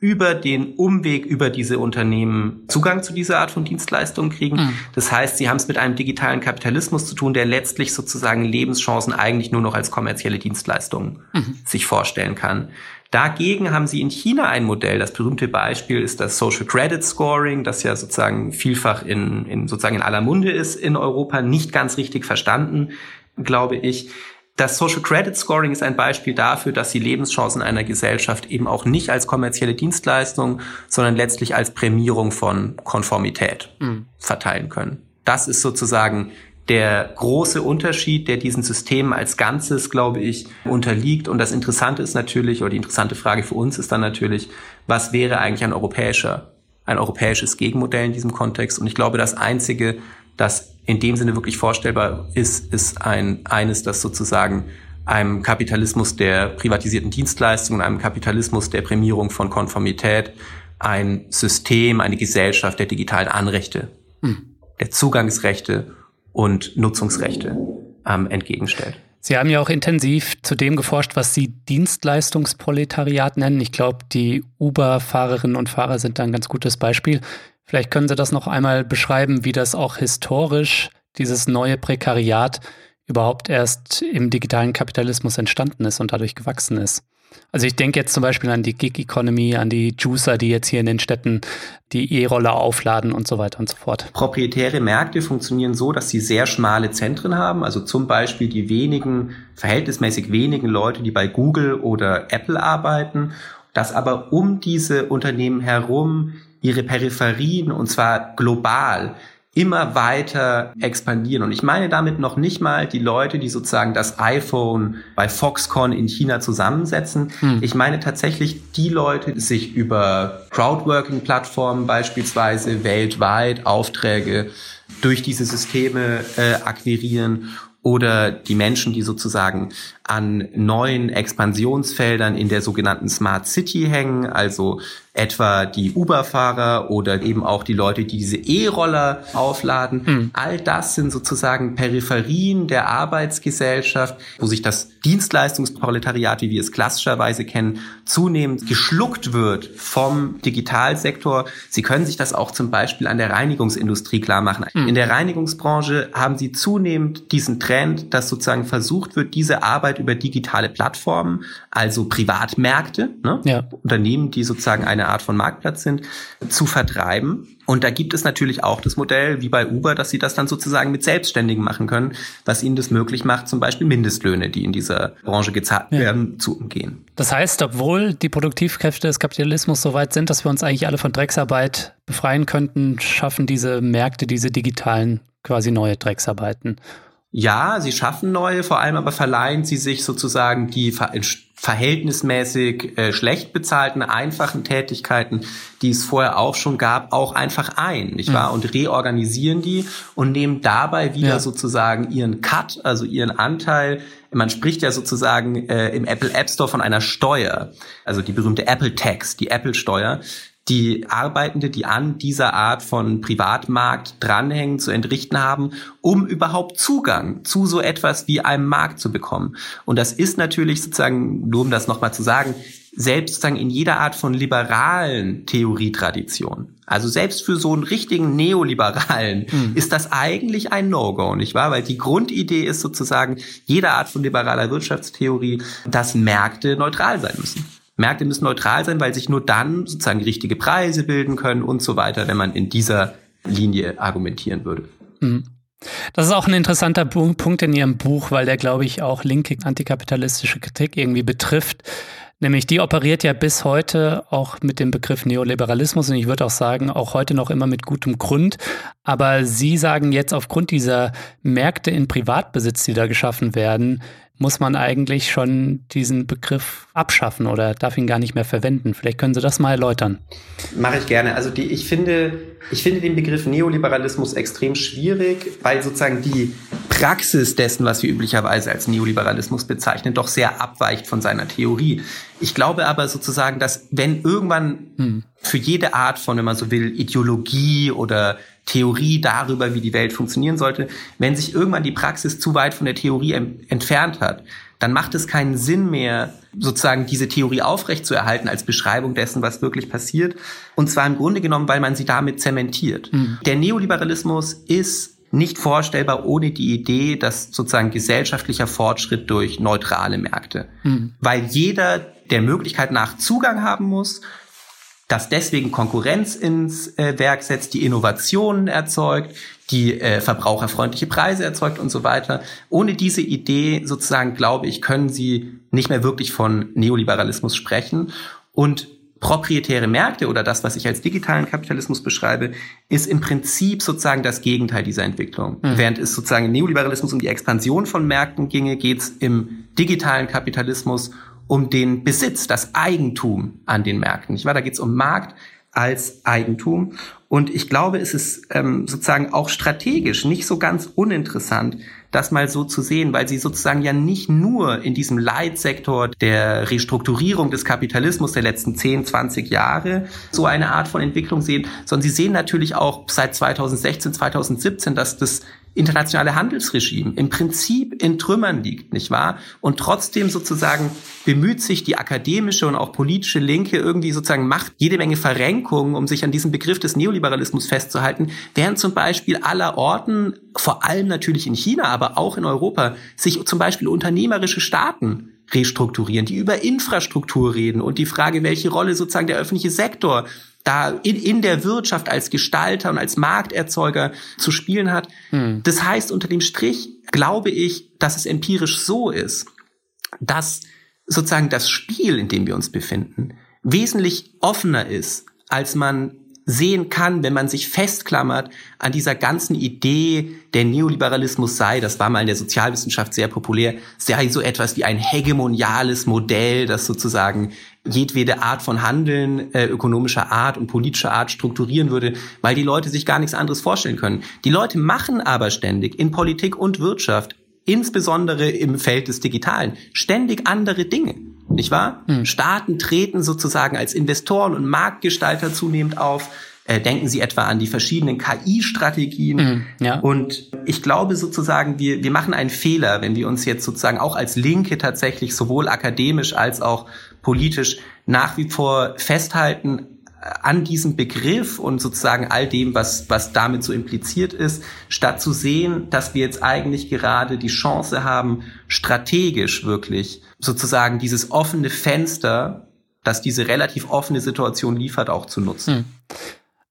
über den Umweg über diese Unternehmen Zugang zu dieser Art von Dienstleistungen kriegen. Mhm. Das heißt, sie haben es mit einem digitalen Kapitalismus zu tun, der letztlich sozusagen Lebenschancen eigentlich nur noch als kommerzielle Dienstleistungen mhm. sich vorstellen kann. Dagegen haben sie in China ein Modell. Das berühmte Beispiel ist das Social Credit Scoring, das ja sozusagen vielfach in, in sozusagen in aller Munde ist in Europa, nicht ganz richtig verstanden, glaube ich. Das Social Credit Scoring ist ein Beispiel dafür, dass sie Lebenschancen einer Gesellschaft eben auch nicht als kommerzielle Dienstleistung, sondern letztlich als Prämierung von Konformität mhm. verteilen können. Das ist sozusagen der große Unterschied, der diesen Systemen als Ganzes, glaube ich, unterliegt. Und das Interessante ist natürlich, oder die interessante Frage für uns ist dann natürlich, was wäre eigentlich ein europäischer, ein europäisches Gegenmodell in diesem Kontext? Und ich glaube, das einzige, das in dem Sinne wirklich vorstellbar ist, ist ein, eines, das sozusagen einem Kapitalismus der privatisierten Dienstleistungen, einem Kapitalismus der Prämierung von Konformität, ein System, eine Gesellschaft der digitalen Anrechte, hm. der Zugangsrechte und Nutzungsrechte ähm, entgegenstellt. Sie haben ja auch intensiv zu dem geforscht, was Sie Dienstleistungsproletariat nennen. Ich glaube, die Uber-Fahrerinnen und Fahrer sind da ein ganz gutes Beispiel. Vielleicht können Sie das noch einmal beschreiben, wie das auch historisch, dieses neue Prekariat, überhaupt erst im digitalen Kapitalismus entstanden ist und dadurch gewachsen ist. Also ich denke jetzt zum Beispiel an die Gig Economy, an die Juicer, die jetzt hier in den Städten die E-Roller aufladen und so weiter und so fort. Proprietäre Märkte funktionieren so, dass sie sehr schmale Zentren haben. Also zum Beispiel die wenigen, verhältnismäßig wenigen Leute, die bei Google oder Apple arbeiten, dass aber um diese Unternehmen herum ihre Peripherien und zwar global immer weiter expandieren. Und ich meine damit noch nicht mal die Leute, die sozusagen das iPhone bei Foxconn in China zusammensetzen. Hm. Ich meine tatsächlich die Leute, die sich über Crowdworking-Plattformen beispielsweise weltweit Aufträge durch diese Systeme äh, akquirieren oder die Menschen, die sozusagen an neuen Expansionsfeldern in der sogenannten Smart City hängen, also etwa die Uber-Fahrer oder eben auch die Leute, die diese E-Roller aufladen. Mhm. All das sind sozusagen Peripherien der Arbeitsgesellschaft, wo sich das Dienstleistungsproletariat, wie wir es klassischerweise kennen, zunehmend geschluckt wird vom Digitalsektor. Sie können sich das auch zum Beispiel an der Reinigungsindustrie klar machen. Mhm. In der Reinigungsbranche haben Sie zunehmend diesen Trend, dass sozusagen versucht wird, diese Arbeit über digitale Plattformen, also Privatmärkte, ne? ja. Unternehmen, die sozusagen eine Art von Marktplatz sind, zu vertreiben. Und da gibt es natürlich auch das Modell, wie bei Uber, dass sie das dann sozusagen mit Selbstständigen machen können, was ihnen das möglich macht, zum Beispiel Mindestlöhne, die in dieser Branche gezahlt ja. werden, zu umgehen. Das heißt, obwohl die Produktivkräfte des Kapitalismus so weit sind, dass wir uns eigentlich alle von Drecksarbeit befreien könnten, schaffen diese Märkte, diese digitalen quasi neue Drecksarbeiten. Ja, sie schaffen neue, vor allem aber verleihen sie sich sozusagen die ver verhältnismäßig äh, schlecht bezahlten, einfachen Tätigkeiten, die es vorher auch schon gab, auch einfach ein, nicht wahr? Mhm. Und reorganisieren die und nehmen dabei wieder ja. sozusagen ihren Cut, also ihren Anteil. Man spricht ja sozusagen äh, im Apple App Store von einer Steuer, also die berühmte Apple Tax, die Apple Steuer, die Arbeitende, die an dieser Art von Privatmarkt dranhängen, zu entrichten haben, um überhaupt Zugang zu so etwas wie einem Markt zu bekommen. Und das ist natürlich sozusagen, nur um das nochmal zu sagen, selbst sozusagen in jeder Art von liberalen Theorietradition. Also selbst für so einen richtigen Neoliberalen mhm. ist das eigentlich ein No-Go, nicht wahr? Weil die Grundidee ist sozusagen jeder Art von liberaler Wirtschaftstheorie, dass Märkte neutral sein müssen. Märkte müssen neutral sein, weil sich nur dann sozusagen richtige Preise bilden können und so weiter, wenn man in dieser Linie argumentieren würde. Mhm. Das ist auch ein interessanter Punkt in Ihrem Buch, weil der, glaube ich, auch linke antikapitalistische Kritik irgendwie betrifft. Nämlich die operiert ja bis heute auch mit dem Begriff Neoliberalismus und ich würde auch sagen, auch heute noch immer mit gutem Grund. Aber Sie sagen jetzt aufgrund dieser Märkte in Privatbesitz, die da geschaffen werden, muss man eigentlich schon diesen Begriff abschaffen oder darf ihn gar nicht mehr verwenden. Vielleicht können Sie das mal erläutern. Mache ich gerne. Also die, ich finde, ich finde den Begriff Neoliberalismus extrem schwierig, weil sozusagen die Praxis dessen, was wir üblicherweise als Neoliberalismus bezeichnen, doch sehr abweicht von seiner Theorie. Ich glaube aber sozusagen, dass wenn irgendwann hm. für jede Art von, wenn man so will, Ideologie oder Theorie darüber, wie die Welt funktionieren sollte. Wenn sich irgendwann die Praxis zu weit von der Theorie entfernt hat, dann macht es keinen Sinn mehr, sozusagen diese Theorie aufrechtzuerhalten als Beschreibung dessen, was wirklich passiert. Und zwar im Grunde genommen, weil man sie damit zementiert. Mhm. Der Neoliberalismus ist nicht vorstellbar ohne die Idee, dass sozusagen gesellschaftlicher Fortschritt durch neutrale Märkte, mhm. weil jeder der Möglichkeit nach Zugang haben muss das deswegen Konkurrenz ins äh, Werk setzt, die Innovationen erzeugt, die äh, verbraucherfreundliche Preise erzeugt und so weiter. Ohne diese Idee sozusagen, glaube ich, können Sie nicht mehr wirklich von Neoliberalismus sprechen. Und proprietäre Märkte oder das, was ich als digitalen Kapitalismus beschreibe, ist im Prinzip sozusagen das Gegenteil dieser Entwicklung. Mhm. Während es sozusagen im Neoliberalismus um die Expansion von Märkten ginge, geht es im digitalen Kapitalismus um den Besitz, das Eigentum an den Märkten. Nicht wahr? Da geht es um Markt als Eigentum. Und ich glaube, es ist ähm, sozusagen auch strategisch nicht so ganz uninteressant, das mal so zu sehen, weil sie sozusagen ja nicht nur in diesem Leitsektor der Restrukturierung des Kapitalismus der letzten 10, 20 Jahre so eine Art von Entwicklung sehen, sondern sie sehen natürlich auch seit 2016, 2017, dass das internationale Handelsregime im Prinzip in Trümmern liegt, nicht wahr? Und trotzdem sozusagen bemüht sich die akademische und auch politische Linke irgendwie sozusagen macht jede Menge Verrenkungen, um sich an diesem Begriff des Neoliberalismus festzuhalten, während zum Beispiel aller Orten, vor allem natürlich in China, aber auch in Europa, sich zum Beispiel unternehmerische Staaten restrukturieren, die über Infrastruktur reden und die Frage, welche Rolle sozusagen der öffentliche Sektor da in, in der Wirtschaft als Gestalter und als Markterzeuger zu spielen hat. Hm. Das heißt, unter dem Strich glaube ich, dass es empirisch so ist, dass sozusagen das Spiel, in dem wir uns befinden, wesentlich offener ist, als man sehen kann, wenn man sich festklammert an dieser ganzen Idee, der Neoliberalismus sei, das war mal in der Sozialwissenschaft sehr populär, sei so etwas wie ein hegemoniales Modell, das sozusagen jedwede Art von Handeln äh, ökonomischer Art und politischer Art strukturieren würde, weil die Leute sich gar nichts anderes vorstellen können. Die Leute machen aber ständig in Politik und Wirtschaft, insbesondere im Feld des Digitalen, ständig andere Dinge nicht wahr? Mhm. Staaten treten sozusagen als Investoren und Marktgestalter zunehmend auf. Äh, denken Sie etwa an die verschiedenen KI-Strategien. Mhm, ja. Und ich glaube sozusagen, wir, wir machen einen Fehler, wenn wir uns jetzt sozusagen auch als Linke tatsächlich sowohl akademisch als auch politisch nach wie vor festhalten an diesem Begriff und sozusagen all dem, was, was damit so impliziert ist, statt zu sehen, dass wir jetzt eigentlich gerade die Chance haben, strategisch wirklich sozusagen dieses offene Fenster, das diese relativ offene Situation liefert, auch zu nutzen. Hm.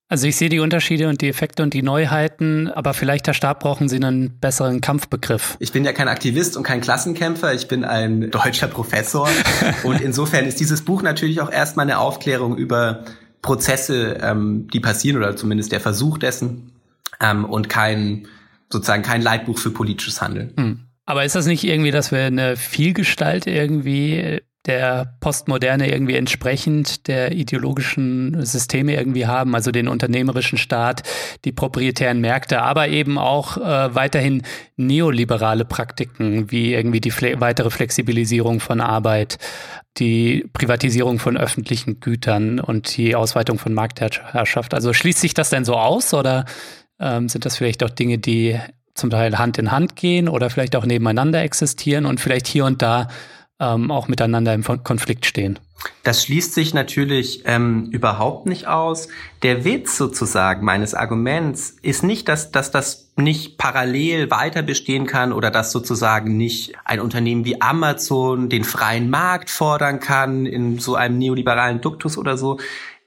Also ich sehe die Unterschiede und die Effekte und die Neuheiten, aber vielleicht, Herr Stab, brauchen Sie einen besseren Kampfbegriff. Ich bin ja kein Aktivist und kein Klassenkämpfer, ich bin ein deutscher Professor *laughs* und insofern ist dieses Buch natürlich auch erstmal eine Aufklärung über Prozesse, ähm, die passieren oder zumindest der Versuch dessen ähm, und kein sozusagen kein Leitbuch für politisches Handeln. Hm. Aber ist das nicht irgendwie, dass wir eine Vielgestalt irgendwie der Postmoderne irgendwie entsprechend der ideologischen Systeme irgendwie haben, also den unternehmerischen Staat, die proprietären Märkte, aber eben auch äh, weiterhin neoliberale Praktiken wie irgendwie die fle weitere Flexibilisierung von Arbeit, die Privatisierung von öffentlichen Gütern und die Ausweitung von Marktherrschaft. Also schließt sich das denn so aus oder ähm, sind das vielleicht auch Dinge, die zum Teil Hand in Hand gehen oder vielleicht auch nebeneinander existieren und vielleicht hier und da ähm, auch miteinander im Konflikt stehen? Das schließt sich natürlich ähm, überhaupt nicht aus. Der Witz sozusagen meines Arguments ist nicht, dass, dass das nicht parallel weiter bestehen kann oder dass sozusagen nicht ein Unternehmen wie Amazon den freien Markt fordern kann in so einem neoliberalen Duktus oder so.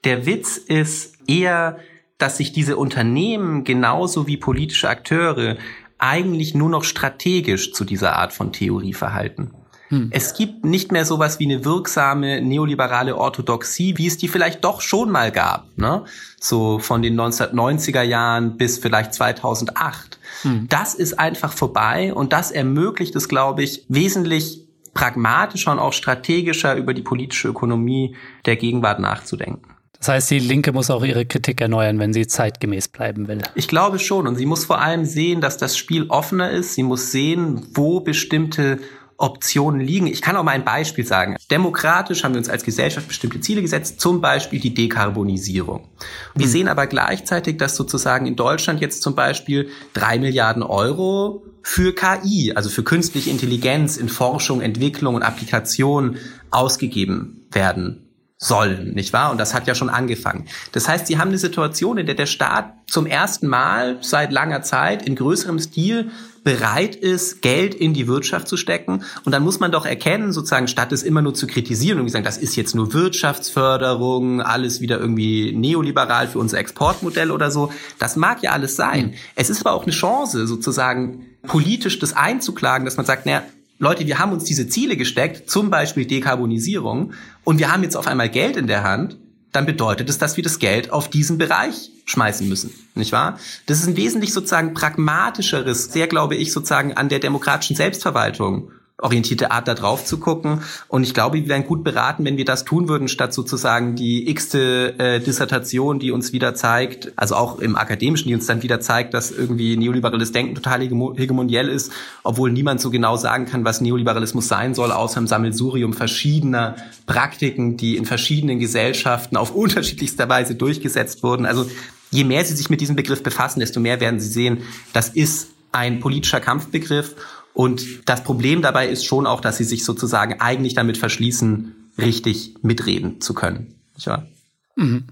Der Witz ist eher, dass sich diese Unternehmen genauso wie politische Akteure eigentlich nur noch strategisch zu dieser Art von Theorie verhalten. Hm. Es gibt nicht mehr sowas wie eine wirksame neoliberale Orthodoxie, wie es die vielleicht doch schon mal gab, ne? So von den 1990er Jahren bis vielleicht 2008. Hm. Das ist einfach vorbei und das ermöglicht es, glaube ich, wesentlich pragmatischer und auch strategischer über die politische Ökonomie der Gegenwart nachzudenken. Das heißt, die Linke muss auch ihre Kritik erneuern, wenn sie zeitgemäß bleiben will. Ich glaube schon. Und sie muss vor allem sehen, dass das Spiel offener ist. Sie muss sehen, wo bestimmte Optionen liegen. Ich kann auch mal ein Beispiel sagen. Demokratisch haben wir uns als Gesellschaft bestimmte Ziele gesetzt, zum Beispiel die Dekarbonisierung. Wir mhm. sehen aber gleichzeitig, dass sozusagen in Deutschland jetzt zum Beispiel drei Milliarden Euro für KI, also für künstliche Intelligenz in Forschung, Entwicklung und Applikation ausgegeben werden sollen, nicht wahr? Und das hat ja schon angefangen. Das heißt, sie haben eine Situation, in der der Staat zum ersten Mal seit langer Zeit in größerem Stil bereit ist, Geld in die Wirtschaft zu stecken. Und dann muss man doch erkennen, sozusagen, statt es immer nur zu kritisieren und sagen, das ist jetzt nur Wirtschaftsförderung, alles wieder irgendwie neoliberal für unser Exportmodell oder so. Das mag ja alles sein. Es ist aber auch eine Chance, sozusagen politisch das einzuklagen, dass man sagt, naja, Leute, wir haben uns diese Ziele gesteckt, zum Beispiel Dekarbonisierung, und wir haben jetzt auf einmal Geld in der Hand, dann bedeutet es, dass wir das Geld auf diesen Bereich schmeißen müssen, nicht wahr? Das ist ein wesentlich sozusagen pragmatischeres, sehr glaube ich sozusagen an der demokratischen Selbstverwaltung orientierte Art da drauf zu gucken. Und ich glaube, wir wären gut beraten, wenn wir das tun würden, statt sozusagen die x-te äh, Dissertation, die uns wieder zeigt, also auch im Akademischen, die uns dann wieder zeigt, dass irgendwie neoliberales Denken total hegemoniell ist, obwohl niemand so genau sagen kann, was Neoliberalismus sein soll, außer im Sammelsurium verschiedener Praktiken, die in verschiedenen Gesellschaften auf *laughs* unterschiedlichster Weise durchgesetzt wurden. Also je mehr Sie sich mit diesem Begriff befassen, desto mehr werden Sie sehen, das ist ein politischer Kampfbegriff und das Problem dabei ist schon auch, dass sie sich sozusagen eigentlich damit verschließen, richtig mitreden zu können. Ja. Mhm.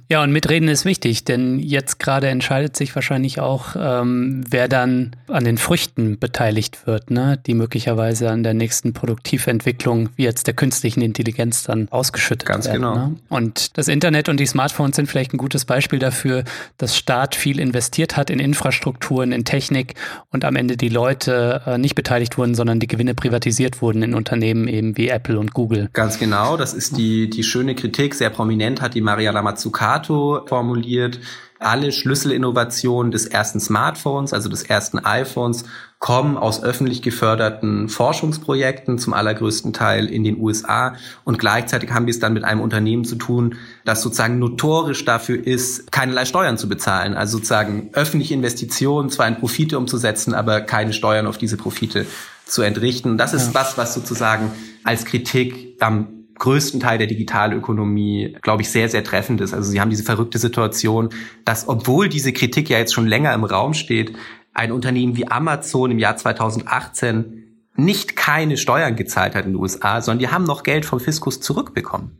Ja, und mitreden ist wichtig, denn jetzt gerade entscheidet sich wahrscheinlich auch, ähm, wer dann an den Früchten beteiligt wird, ne? die möglicherweise an der nächsten Produktiventwicklung, wie jetzt der künstlichen Intelligenz, dann ausgeschüttet Ganz werden. genau. Ne? Und das Internet und die Smartphones sind vielleicht ein gutes Beispiel dafür, dass Staat viel investiert hat in Infrastrukturen, in Technik und am Ende die Leute äh, nicht beteiligt wurden, sondern die Gewinne privatisiert wurden in Unternehmen eben wie Apple und Google. Ganz genau, das ist die, die schöne Kritik, sehr prominent hat die Mariana Mazzucato formuliert. Alle Schlüsselinnovationen des ersten Smartphones, also des ersten iPhones, kommen aus öffentlich geförderten Forschungsprojekten, zum allergrößten Teil in den USA. Und gleichzeitig haben wir es dann mit einem Unternehmen zu tun, das sozusagen notorisch dafür ist, keinerlei Steuern zu bezahlen. Also sozusagen öffentliche Investitionen zwar in Profite umzusetzen, aber keine Steuern auf diese Profite zu entrichten. Das ist ja. was, was sozusagen als Kritik am größten Teil der Digitalökonomie, glaube ich, sehr, sehr treffend ist. Also sie haben diese verrückte Situation, dass obwohl diese Kritik ja jetzt schon länger im Raum steht, ein Unternehmen wie Amazon im Jahr 2018 nicht keine Steuern gezahlt hat in den USA, sondern die haben noch Geld vom Fiskus zurückbekommen.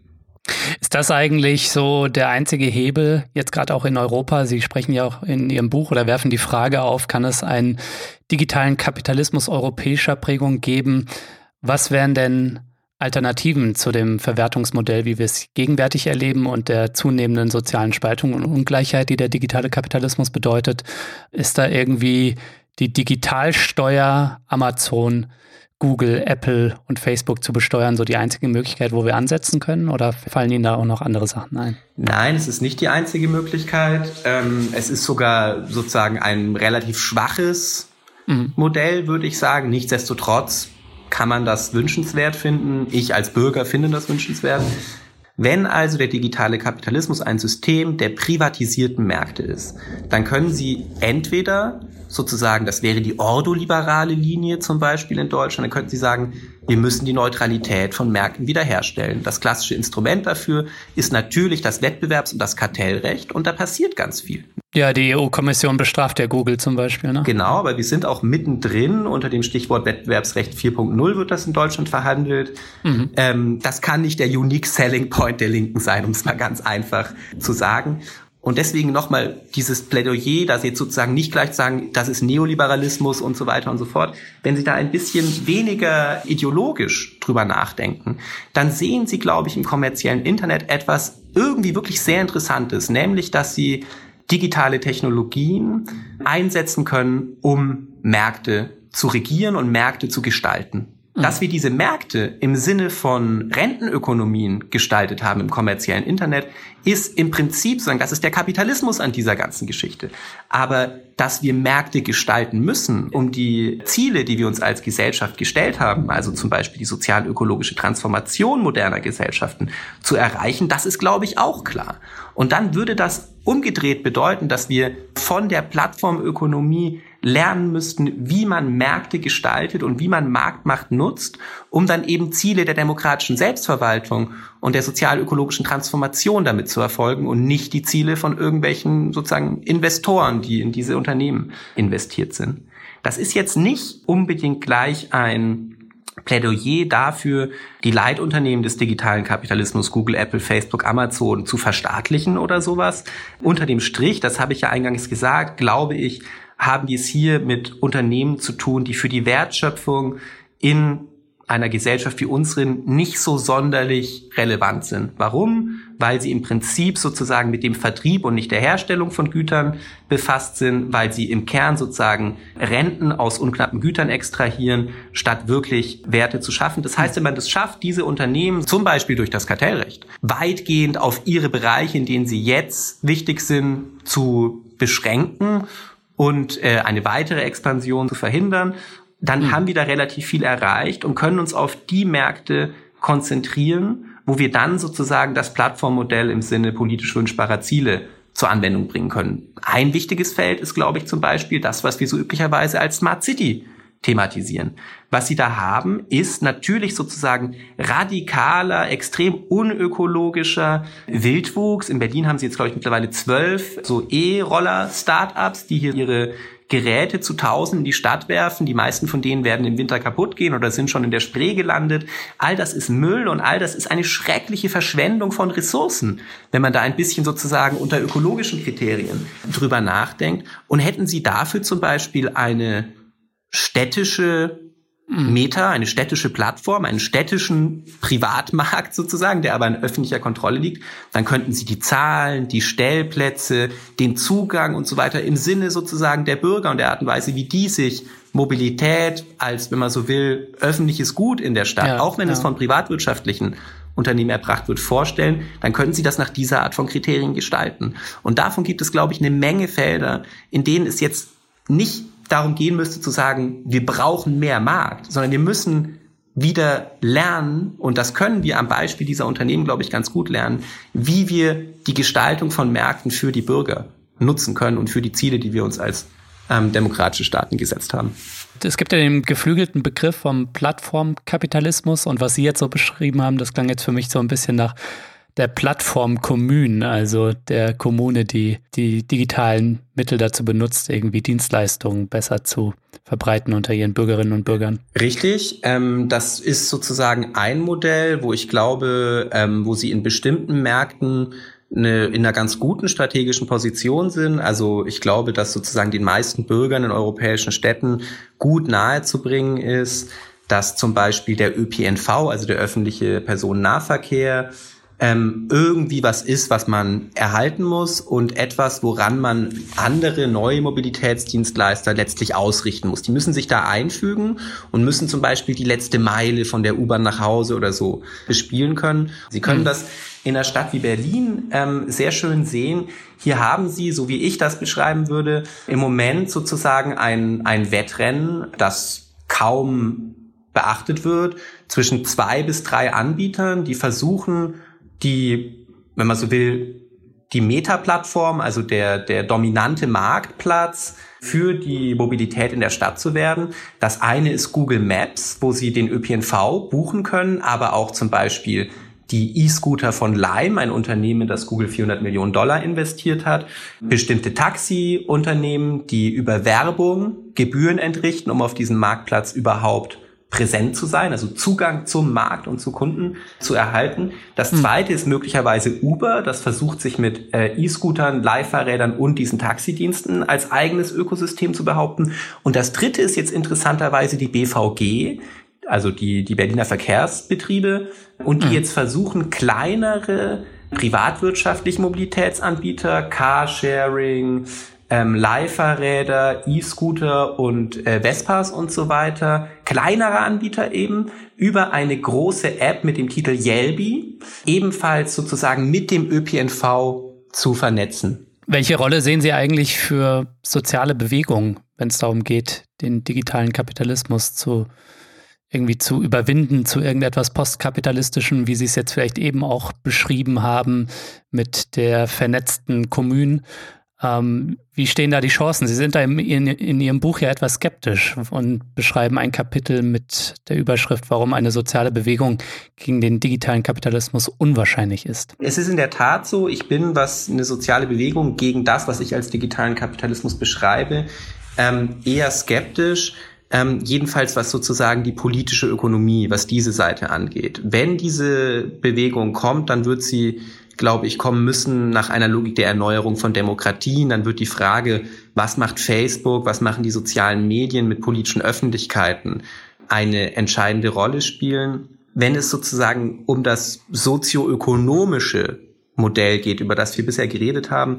Ist das eigentlich so der einzige Hebel, jetzt gerade auch in Europa? Sie sprechen ja auch in Ihrem Buch oder werfen die Frage auf, kann es einen digitalen Kapitalismus europäischer Prägung geben? Was wären denn Alternativen zu dem Verwertungsmodell, wie wir es gegenwärtig erleben und der zunehmenden sozialen Spaltung und Ungleichheit, die der digitale Kapitalismus bedeutet, ist da irgendwie die Digitalsteuer Amazon, Google, Apple und Facebook zu besteuern so die einzige Möglichkeit, wo wir ansetzen können? Oder fallen Ihnen da auch noch andere Sachen ein? Nein, es ist nicht die einzige Möglichkeit. Ähm, es ist sogar sozusagen ein relativ schwaches mhm. Modell, würde ich sagen. Nichtsdestotrotz kann man das wünschenswert finden. Ich als Bürger finde das wünschenswert. Wenn also der digitale Kapitalismus ein System der privatisierten Märkte ist, dann können Sie entweder sozusagen, das wäre die ordoliberale Linie zum Beispiel in Deutschland, dann könnten Sie sagen, wir müssen die Neutralität von Märkten wiederherstellen. Das klassische Instrument dafür ist natürlich das Wettbewerbs- und das Kartellrecht und da passiert ganz viel. Ja, die EU-Kommission bestraft ja Google zum Beispiel. Ne? Genau, aber wir sind auch mittendrin. Unter dem Stichwort Wettbewerbsrecht 4.0 wird das in Deutschland verhandelt. Mhm. Ähm, das kann nicht der Unique Selling Point der Linken sein, um es mal ganz einfach zu sagen. Und deswegen nochmal dieses Plädoyer, dass Sie jetzt sozusagen nicht gleich sagen, das ist Neoliberalismus und so weiter und so fort. Wenn Sie da ein bisschen weniger ideologisch drüber nachdenken, dann sehen Sie, glaube ich, im kommerziellen Internet etwas irgendwie wirklich sehr Interessantes, nämlich, dass Sie digitale Technologien einsetzen können, um Märkte zu regieren und Märkte zu gestalten. Dass wir diese Märkte im Sinne von Rentenökonomien gestaltet haben im kommerziellen Internet, ist im Prinzip sagen, das ist der Kapitalismus an dieser ganzen Geschichte. Aber dass wir Märkte gestalten müssen, um die Ziele, die wir uns als Gesellschaft gestellt haben, also zum Beispiel die sozial-ökologische Transformation moderner Gesellschaften zu erreichen, das ist, glaube ich, auch klar. Und dann würde das umgedreht bedeuten, dass wir von der Plattformökonomie lernen müssten, wie man Märkte gestaltet und wie man Marktmacht nutzt, um dann eben Ziele der demokratischen Selbstverwaltung und der sozial-ökologischen Transformation damit zu erfolgen und nicht die Ziele von irgendwelchen sozusagen Investoren, die in diese Unternehmen investiert sind. Das ist jetzt nicht unbedingt gleich ein Plädoyer dafür, die Leitunternehmen des digitalen Kapitalismus, Google, Apple, Facebook, Amazon, zu verstaatlichen oder sowas. Unter dem Strich, das habe ich ja eingangs gesagt, glaube ich, haben wir es hier mit Unternehmen zu tun, die für die Wertschöpfung in einer Gesellschaft wie unseren nicht so sonderlich relevant sind. Warum? Weil sie im Prinzip sozusagen mit dem Vertrieb und nicht der Herstellung von Gütern befasst sind, weil sie im Kern sozusagen Renten aus unknappen Gütern extrahieren, statt wirklich Werte zu schaffen. Das heißt, wenn man das schafft, diese Unternehmen zum Beispiel durch das Kartellrecht weitgehend auf ihre Bereiche, in denen sie jetzt wichtig sind, zu beschränken und äh, eine weitere Expansion zu verhindern, dann mhm. haben wir da relativ viel erreicht und können uns auf die Märkte konzentrieren, wo wir dann sozusagen das Plattformmodell im Sinne politisch wünschbarer Ziele zur Anwendung bringen können. Ein wichtiges Feld ist, glaube ich, zum Beispiel das, was wir so üblicherweise als Smart City thematisieren. Was sie da haben, ist natürlich sozusagen radikaler, extrem unökologischer Wildwuchs. In Berlin haben sie jetzt, glaube ich, mittlerweile zwölf so E-Roller-Startups, die hier ihre Geräte zu Tausenden in die Stadt werfen. Die meisten von denen werden im Winter kaputt gehen oder sind schon in der Spree gelandet. All das ist Müll und all das ist eine schreckliche Verschwendung von Ressourcen, wenn man da ein bisschen sozusagen unter ökologischen Kriterien drüber nachdenkt. Und hätten Sie dafür zum Beispiel eine städtische Mhm. Meta, eine städtische Plattform, einen städtischen Privatmarkt *laughs* sozusagen, der aber in öffentlicher Kontrolle liegt, dann könnten sie die Zahlen, die Stellplätze, den Zugang und so weiter im Sinne sozusagen der Bürger und der Art und Weise, wie die sich Mobilität als, wenn man so will, öffentliches Gut in der Stadt, ja, auch wenn ja. es von privatwirtschaftlichen Unternehmen erbracht wird, vorstellen, dann können Sie das nach dieser Art von Kriterien gestalten. Und davon gibt es, glaube ich, eine Menge Felder, in denen es jetzt nicht darum gehen müsste zu sagen, wir brauchen mehr Markt, sondern wir müssen wieder lernen, und das können wir am Beispiel dieser Unternehmen, glaube ich, ganz gut lernen, wie wir die Gestaltung von Märkten für die Bürger nutzen können und für die Ziele, die wir uns als ähm, demokratische Staaten gesetzt haben. Es gibt ja den geflügelten Begriff vom Plattformkapitalismus und was Sie jetzt so beschrieben haben, das klang jetzt für mich so ein bisschen nach der Plattform Kommunen, also der Kommune, die die digitalen Mittel dazu benutzt, irgendwie Dienstleistungen besser zu verbreiten unter ihren Bürgerinnen und Bürgern. Richtig, ähm, das ist sozusagen ein Modell, wo ich glaube, ähm, wo sie in bestimmten Märkten eine, in einer ganz guten strategischen Position sind. Also ich glaube, dass sozusagen den meisten Bürgern in europäischen Städten gut nahezubringen ist, dass zum Beispiel der ÖPNV, also der öffentliche Personennahverkehr, ähm, irgendwie was ist, was man erhalten muss und etwas, woran man andere neue Mobilitätsdienstleister letztlich ausrichten muss. Die müssen sich da einfügen und müssen zum Beispiel die letzte Meile von der U-Bahn nach Hause oder so bespielen können. Sie können mhm. das in einer Stadt wie Berlin ähm, sehr schön sehen. Hier haben Sie, so wie ich das beschreiben würde, im Moment sozusagen ein, ein Wettrennen, das kaum beachtet wird, zwischen zwei bis drei Anbietern, die versuchen, die, wenn man so will, die Meta-Plattform, also der, der dominante Marktplatz für die Mobilität in der Stadt zu werden. Das eine ist Google Maps, wo Sie den ÖPNV buchen können, aber auch zum Beispiel die E-Scooter von Lime, ein Unternehmen, das Google 400 Millionen Dollar investiert hat, bestimmte Taxi-Unternehmen, die über Werbung Gebühren entrichten, um auf diesem Marktplatz überhaupt präsent zu sein, also Zugang zum Markt und zu Kunden zu erhalten. Das hm. zweite ist möglicherweise Uber, das versucht sich mit äh, E-Scootern, Leihfahrrädern und diesen Taxidiensten als eigenes Ökosystem zu behaupten. Und das dritte ist jetzt interessanterweise die BVG, also die, die Berliner Verkehrsbetriebe, und die hm. jetzt versuchen, kleinere privatwirtschaftliche Mobilitätsanbieter, Carsharing, ähm, Leihfahrräder, E-Scooter und äh, Vespas und so weiter, kleinere Anbieter eben, über eine große App mit dem Titel Yelby, ebenfalls sozusagen mit dem ÖPNV zu vernetzen. Welche Rolle sehen Sie eigentlich für soziale Bewegungen, wenn es darum geht, den digitalen Kapitalismus zu irgendwie zu überwinden zu irgendetwas Postkapitalistischem, wie Sie es jetzt vielleicht eben auch beschrieben haben, mit der vernetzten Kommune? Ähm, wie stehen da die Chancen? Sie sind da in, in, in, Ihrem Buch ja etwas skeptisch und beschreiben ein Kapitel mit der Überschrift, warum eine soziale Bewegung gegen den digitalen Kapitalismus unwahrscheinlich ist. Es ist in der Tat so, ich bin, was eine soziale Bewegung gegen das, was ich als digitalen Kapitalismus beschreibe, ähm, eher skeptisch. Ähm, jedenfalls was sozusagen die politische Ökonomie, was diese Seite angeht. Wenn diese Bewegung kommt, dann wird sie glaube ich, kommen müssen nach einer Logik der Erneuerung von Demokratien. Dann wird die Frage, was macht Facebook, was machen die sozialen Medien mit politischen Öffentlichkeiten, eine entscheidende Rolle spielen. Wenn es sozusagen um das sozioökonomische Modell geht, über das wir bisher geredet haben,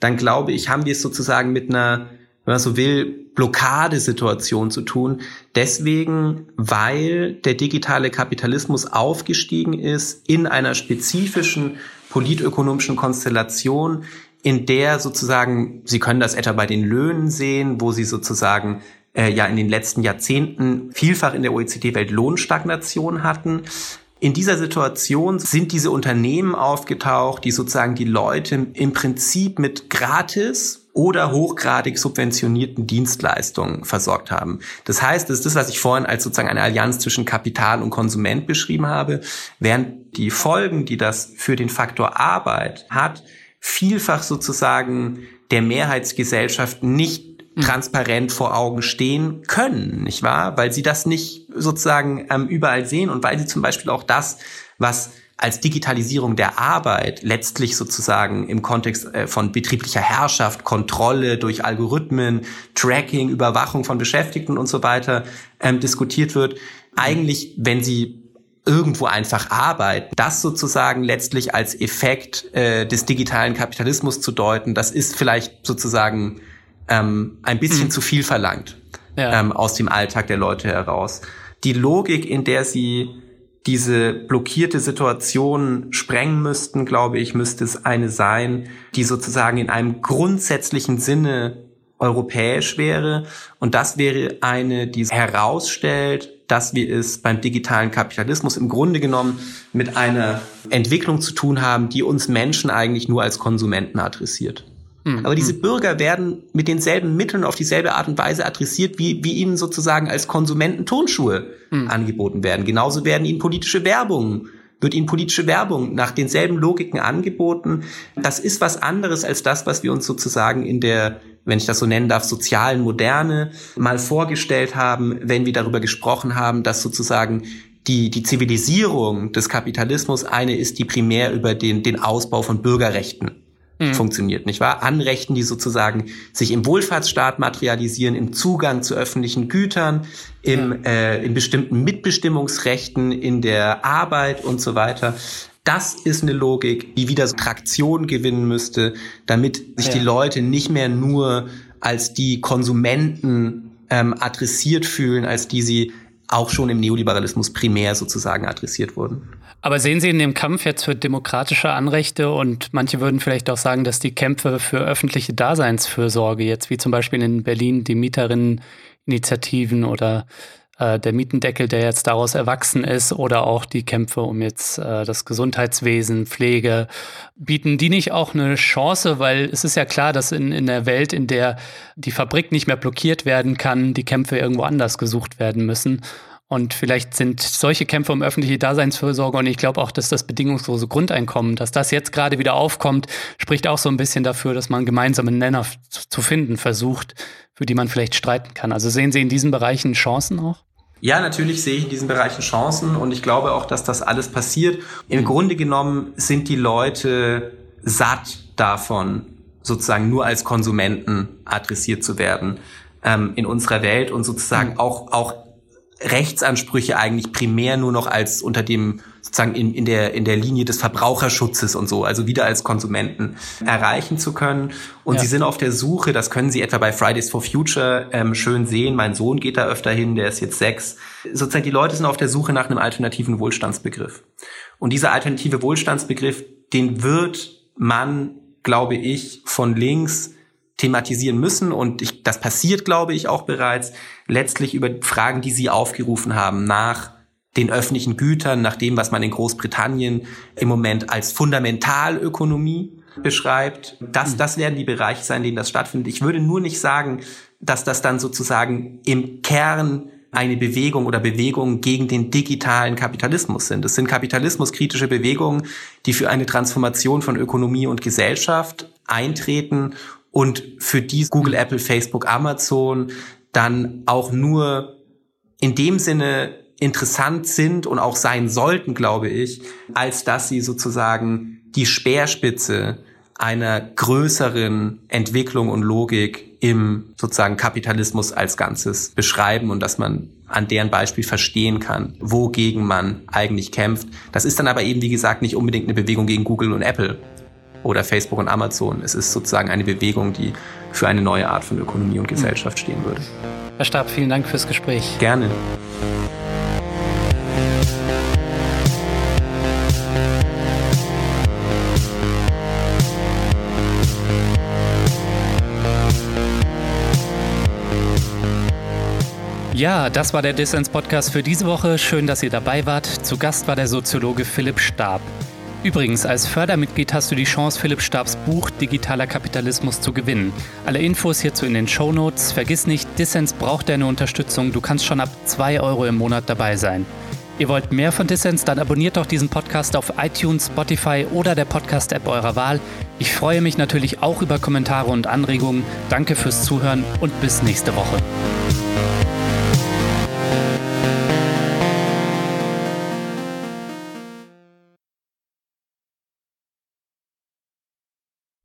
dann glaube ich, haben wir es sozusagen mit einer, wenn man so will, Blockadesituation zu tun. Deswegen, weil der digitale Kapitalismus aufgestiegen ist in einer spezifischen politökonomischen Konstellation, in der sozusagen, Sie können das etwa bei den Löhnen sehen, wo Sie sozusagen äh, ja in den letzten Jahrzehnten vielfach in der OECD-Welt Lohnstagnation hatten. In dieser Situation sind diese Unternehmen aufgetaucht, die sozusagen die Leute im Prinzip mit gratis oder hochgradig subventionierten Dienstleistungen versorgt haben. Das heißt, das ist das, was ich vorhin als sozusagen eine Allianz zwischen Kapital und Konsument beschrieben habe, während die Folgen, die das für den Faktor Arbeit hat, vielfach sozusagen der Mehrheitsgesellschaft nicht transparent vor Augen stehen können, nicht wahr? Weil sie das nicht sozusagen ähm, überall sehen und weil sie zum Beispiel auch das, was als Digitalisierung der Arbeit letztlich sozusagen im Kontext äh, von betrieblicher Herrschaft, Kontrolle durch Algorithmen, Tracking, Überwachung von Beschäftigten und so weiter ähm, diskutiert wird, eigentlich, wenn sie irgendwo einfach arbeiten, das sozusagen letztlich als Effekt äh, des digitalen Kapitalismus zu deuten, das ist vielleicht sozusagen ähm, ein bisschen mhm. zu viel verlangt ja. ähm, aus dem Alltag der Leute heraus. Die Logik, in der sie diese blockierte Situation sprengen müssten, glaube ich, müsste es eine sein, die sozusagen in einem grundsätzlichen Sinne europäisch wäre. Und das wäre eine, die herausstellt, dass wir es beim digitalen Kapitalismus im Grunde genommen mit einer Entwicklung zu tun haben, die uns Menschen eigentlich nur als Konsumenten adressiert. Mhm. Aber diese Bürger werden mit denselben Mitteln auf dieselbe Art und Weise adressiert, wie, wie ihnen sozusagen als Konsumenten Tonschuhe mhm. angeboten werden. Genauso werden ihnen politische Werbung wird ihnen politische Werbung nach denselben Logiken angeboten. Das ist was anderes als das, was wir uns sozusagen in der, wenn ich das so nennen darf, sozialen Moderne mal vorgestellt haben, wenn wir darüber gesprochen haben, dass sozusagen die, die Zivilisierung des Kapitalismus eine ist, die primär über den, den Ausbau von Bürgerrechten mhm. funktioniert, nicht wahr? Anrechten, die sozusagen sich im Wohlfahrtsstaat materialisieren, im Zugang zu öffentlichen Gütern, im, ja. äh, in bestimmten Mitbestimmungsrechten, in der Arbeit und so weiter. Das ist eine Logik, die wieder Traktion gewinnen müsste, damit sich ja. die Leute nicht mehr nur als die Konsumenten ähm, adressiert fühlen, als die sie auch schon im Neoliberalismus primär sozusagen adressiert wurden. Aber sehen Sie in dem Kampf jetzt für demokratische Anrechte und manche würden vielleicht auch sagen, dass die Kämpfe für öffentliche Daseinsfürsorge jetzt wie zum Beispiel in Berlin die Mieterinneninitiativen oder äh, der Mietendeckel, der jetzt daraus erwachsen ist oder auch die Kämpfe um jetzt äh, das Gesundheitswesen, Pflege, bieten die nicht auch eine Chance, weil es ist ja klar, dass in, in der Welt, in der die Fabrik nicht mehr blockiert werden kann, die Kämpfe irgendwo anders gesucht werden müssen. Und vielleicht sind solche Kämpfe um öffentliche Daseinsfürsorge und ich glaube auch, dass das bedingungslose Grundeinkommen, dass das jetzt gerade wieder aufkommt, spricht auch so ein bisschen dafür, dass man gemeinsame Nenner zu finden versucht, für die man vielleicht streiten kann. Also sehen Sie in diesen Bereichen Chancen auch? Ja, natürlich sehe ich in diesen Bereichen Chancen und ich glaube auch, dass das alles passiert. Im. Grunde genommen sind die Leute satt davon, sozusagen nur als Konsumenten adressiert zu werden ähm, in unserer Welt und sozusagen mhm. auch, auch Rechtsansprüche eigentlich primär nur noch als unter dem sozusagen in, in der in der Linie des Verbraucherschutzes und so, also wieder als Konsumenten erreichen zu können. Und ja. sie sind auf der Suche, das können Sie etwa bei Fridays for Future ähm, schön sehen. Mein Sohn geht da öfter hin, der ist jetzt sechs. Sozusagen die Leute sind auf der Suche nach einem alternativen Wohlstandsbegriff. Und dieser alternative Wohlstandsbegriff, den wird man, glaube ich, von links thematisieren müssen und ich, das passiert, glaube ich, auch bereits, letztlich über Fragen, die Sie aufgerufen haben, nach den öffentlichen Gütern, nach dem, was man in Großbritannien im Moment als Fundamentalökonomie beschreibt. Das, das werden die Bereiche sein, in denen das stattfindet. Ich würde nur nicht sagen, dass das dann sozusagen im Kern eine Bewegung oder Bewegungen gegen den digitalen Kapitalismus sind. Es sind kapitalismuskritische Bewegungen, die für eine Transformation von Ökonomie und Gesellschaft eintreten und für die Google, Apple, Facebook, Amazon dann auch nur in dem Sinne interessant sind und auch sein sollten, glaube ich, als dass sie sozusagen die Speerspitze einer größeren Entwicklung und Logik im sozusagen Kapitalismus als Ganzes beschreiben und dass man an deren Beispiel verstehen kann, wogegen man eigentlich kämpft. Das ist dann aber eben, wie gesagt, nicht unbedingt eine Bewegung gegen Google und Apple, oder Facebook und Amazon. Es ist sozusagen eine Bewegung, die für eine neue Art von Ökonomie und Gesellschaft stehen würde. Herr Stab, vielen Dank fürs Gespräch. Gerne. Ja, das war der Dissens-Podcast für diese Woche. Schön, dass ihr dabei wart. Zu Gast war der Soziologe Philipp Stab. Übrigens, als Fördermitglied hast du die Chance, Philipp Stabs Buch Digitaler Kapitalismus zu gewinnen. Alle Infos hierzu in den Show Notes. Vergiss nicht, Dissens braucht deine Unterstützung. Du kannst schon ab 2 Euro im Monat dabei sein. Ihr wollt mehr von Dissens? Dann abonniert doch diesen Podcast auf iTunes, Spotify oder der Podcast-App eurer Wahl. Ich freue mich natürlich auch über Kommentare und Anregungen. Danke fürs Zuhören und bis nächste Woche.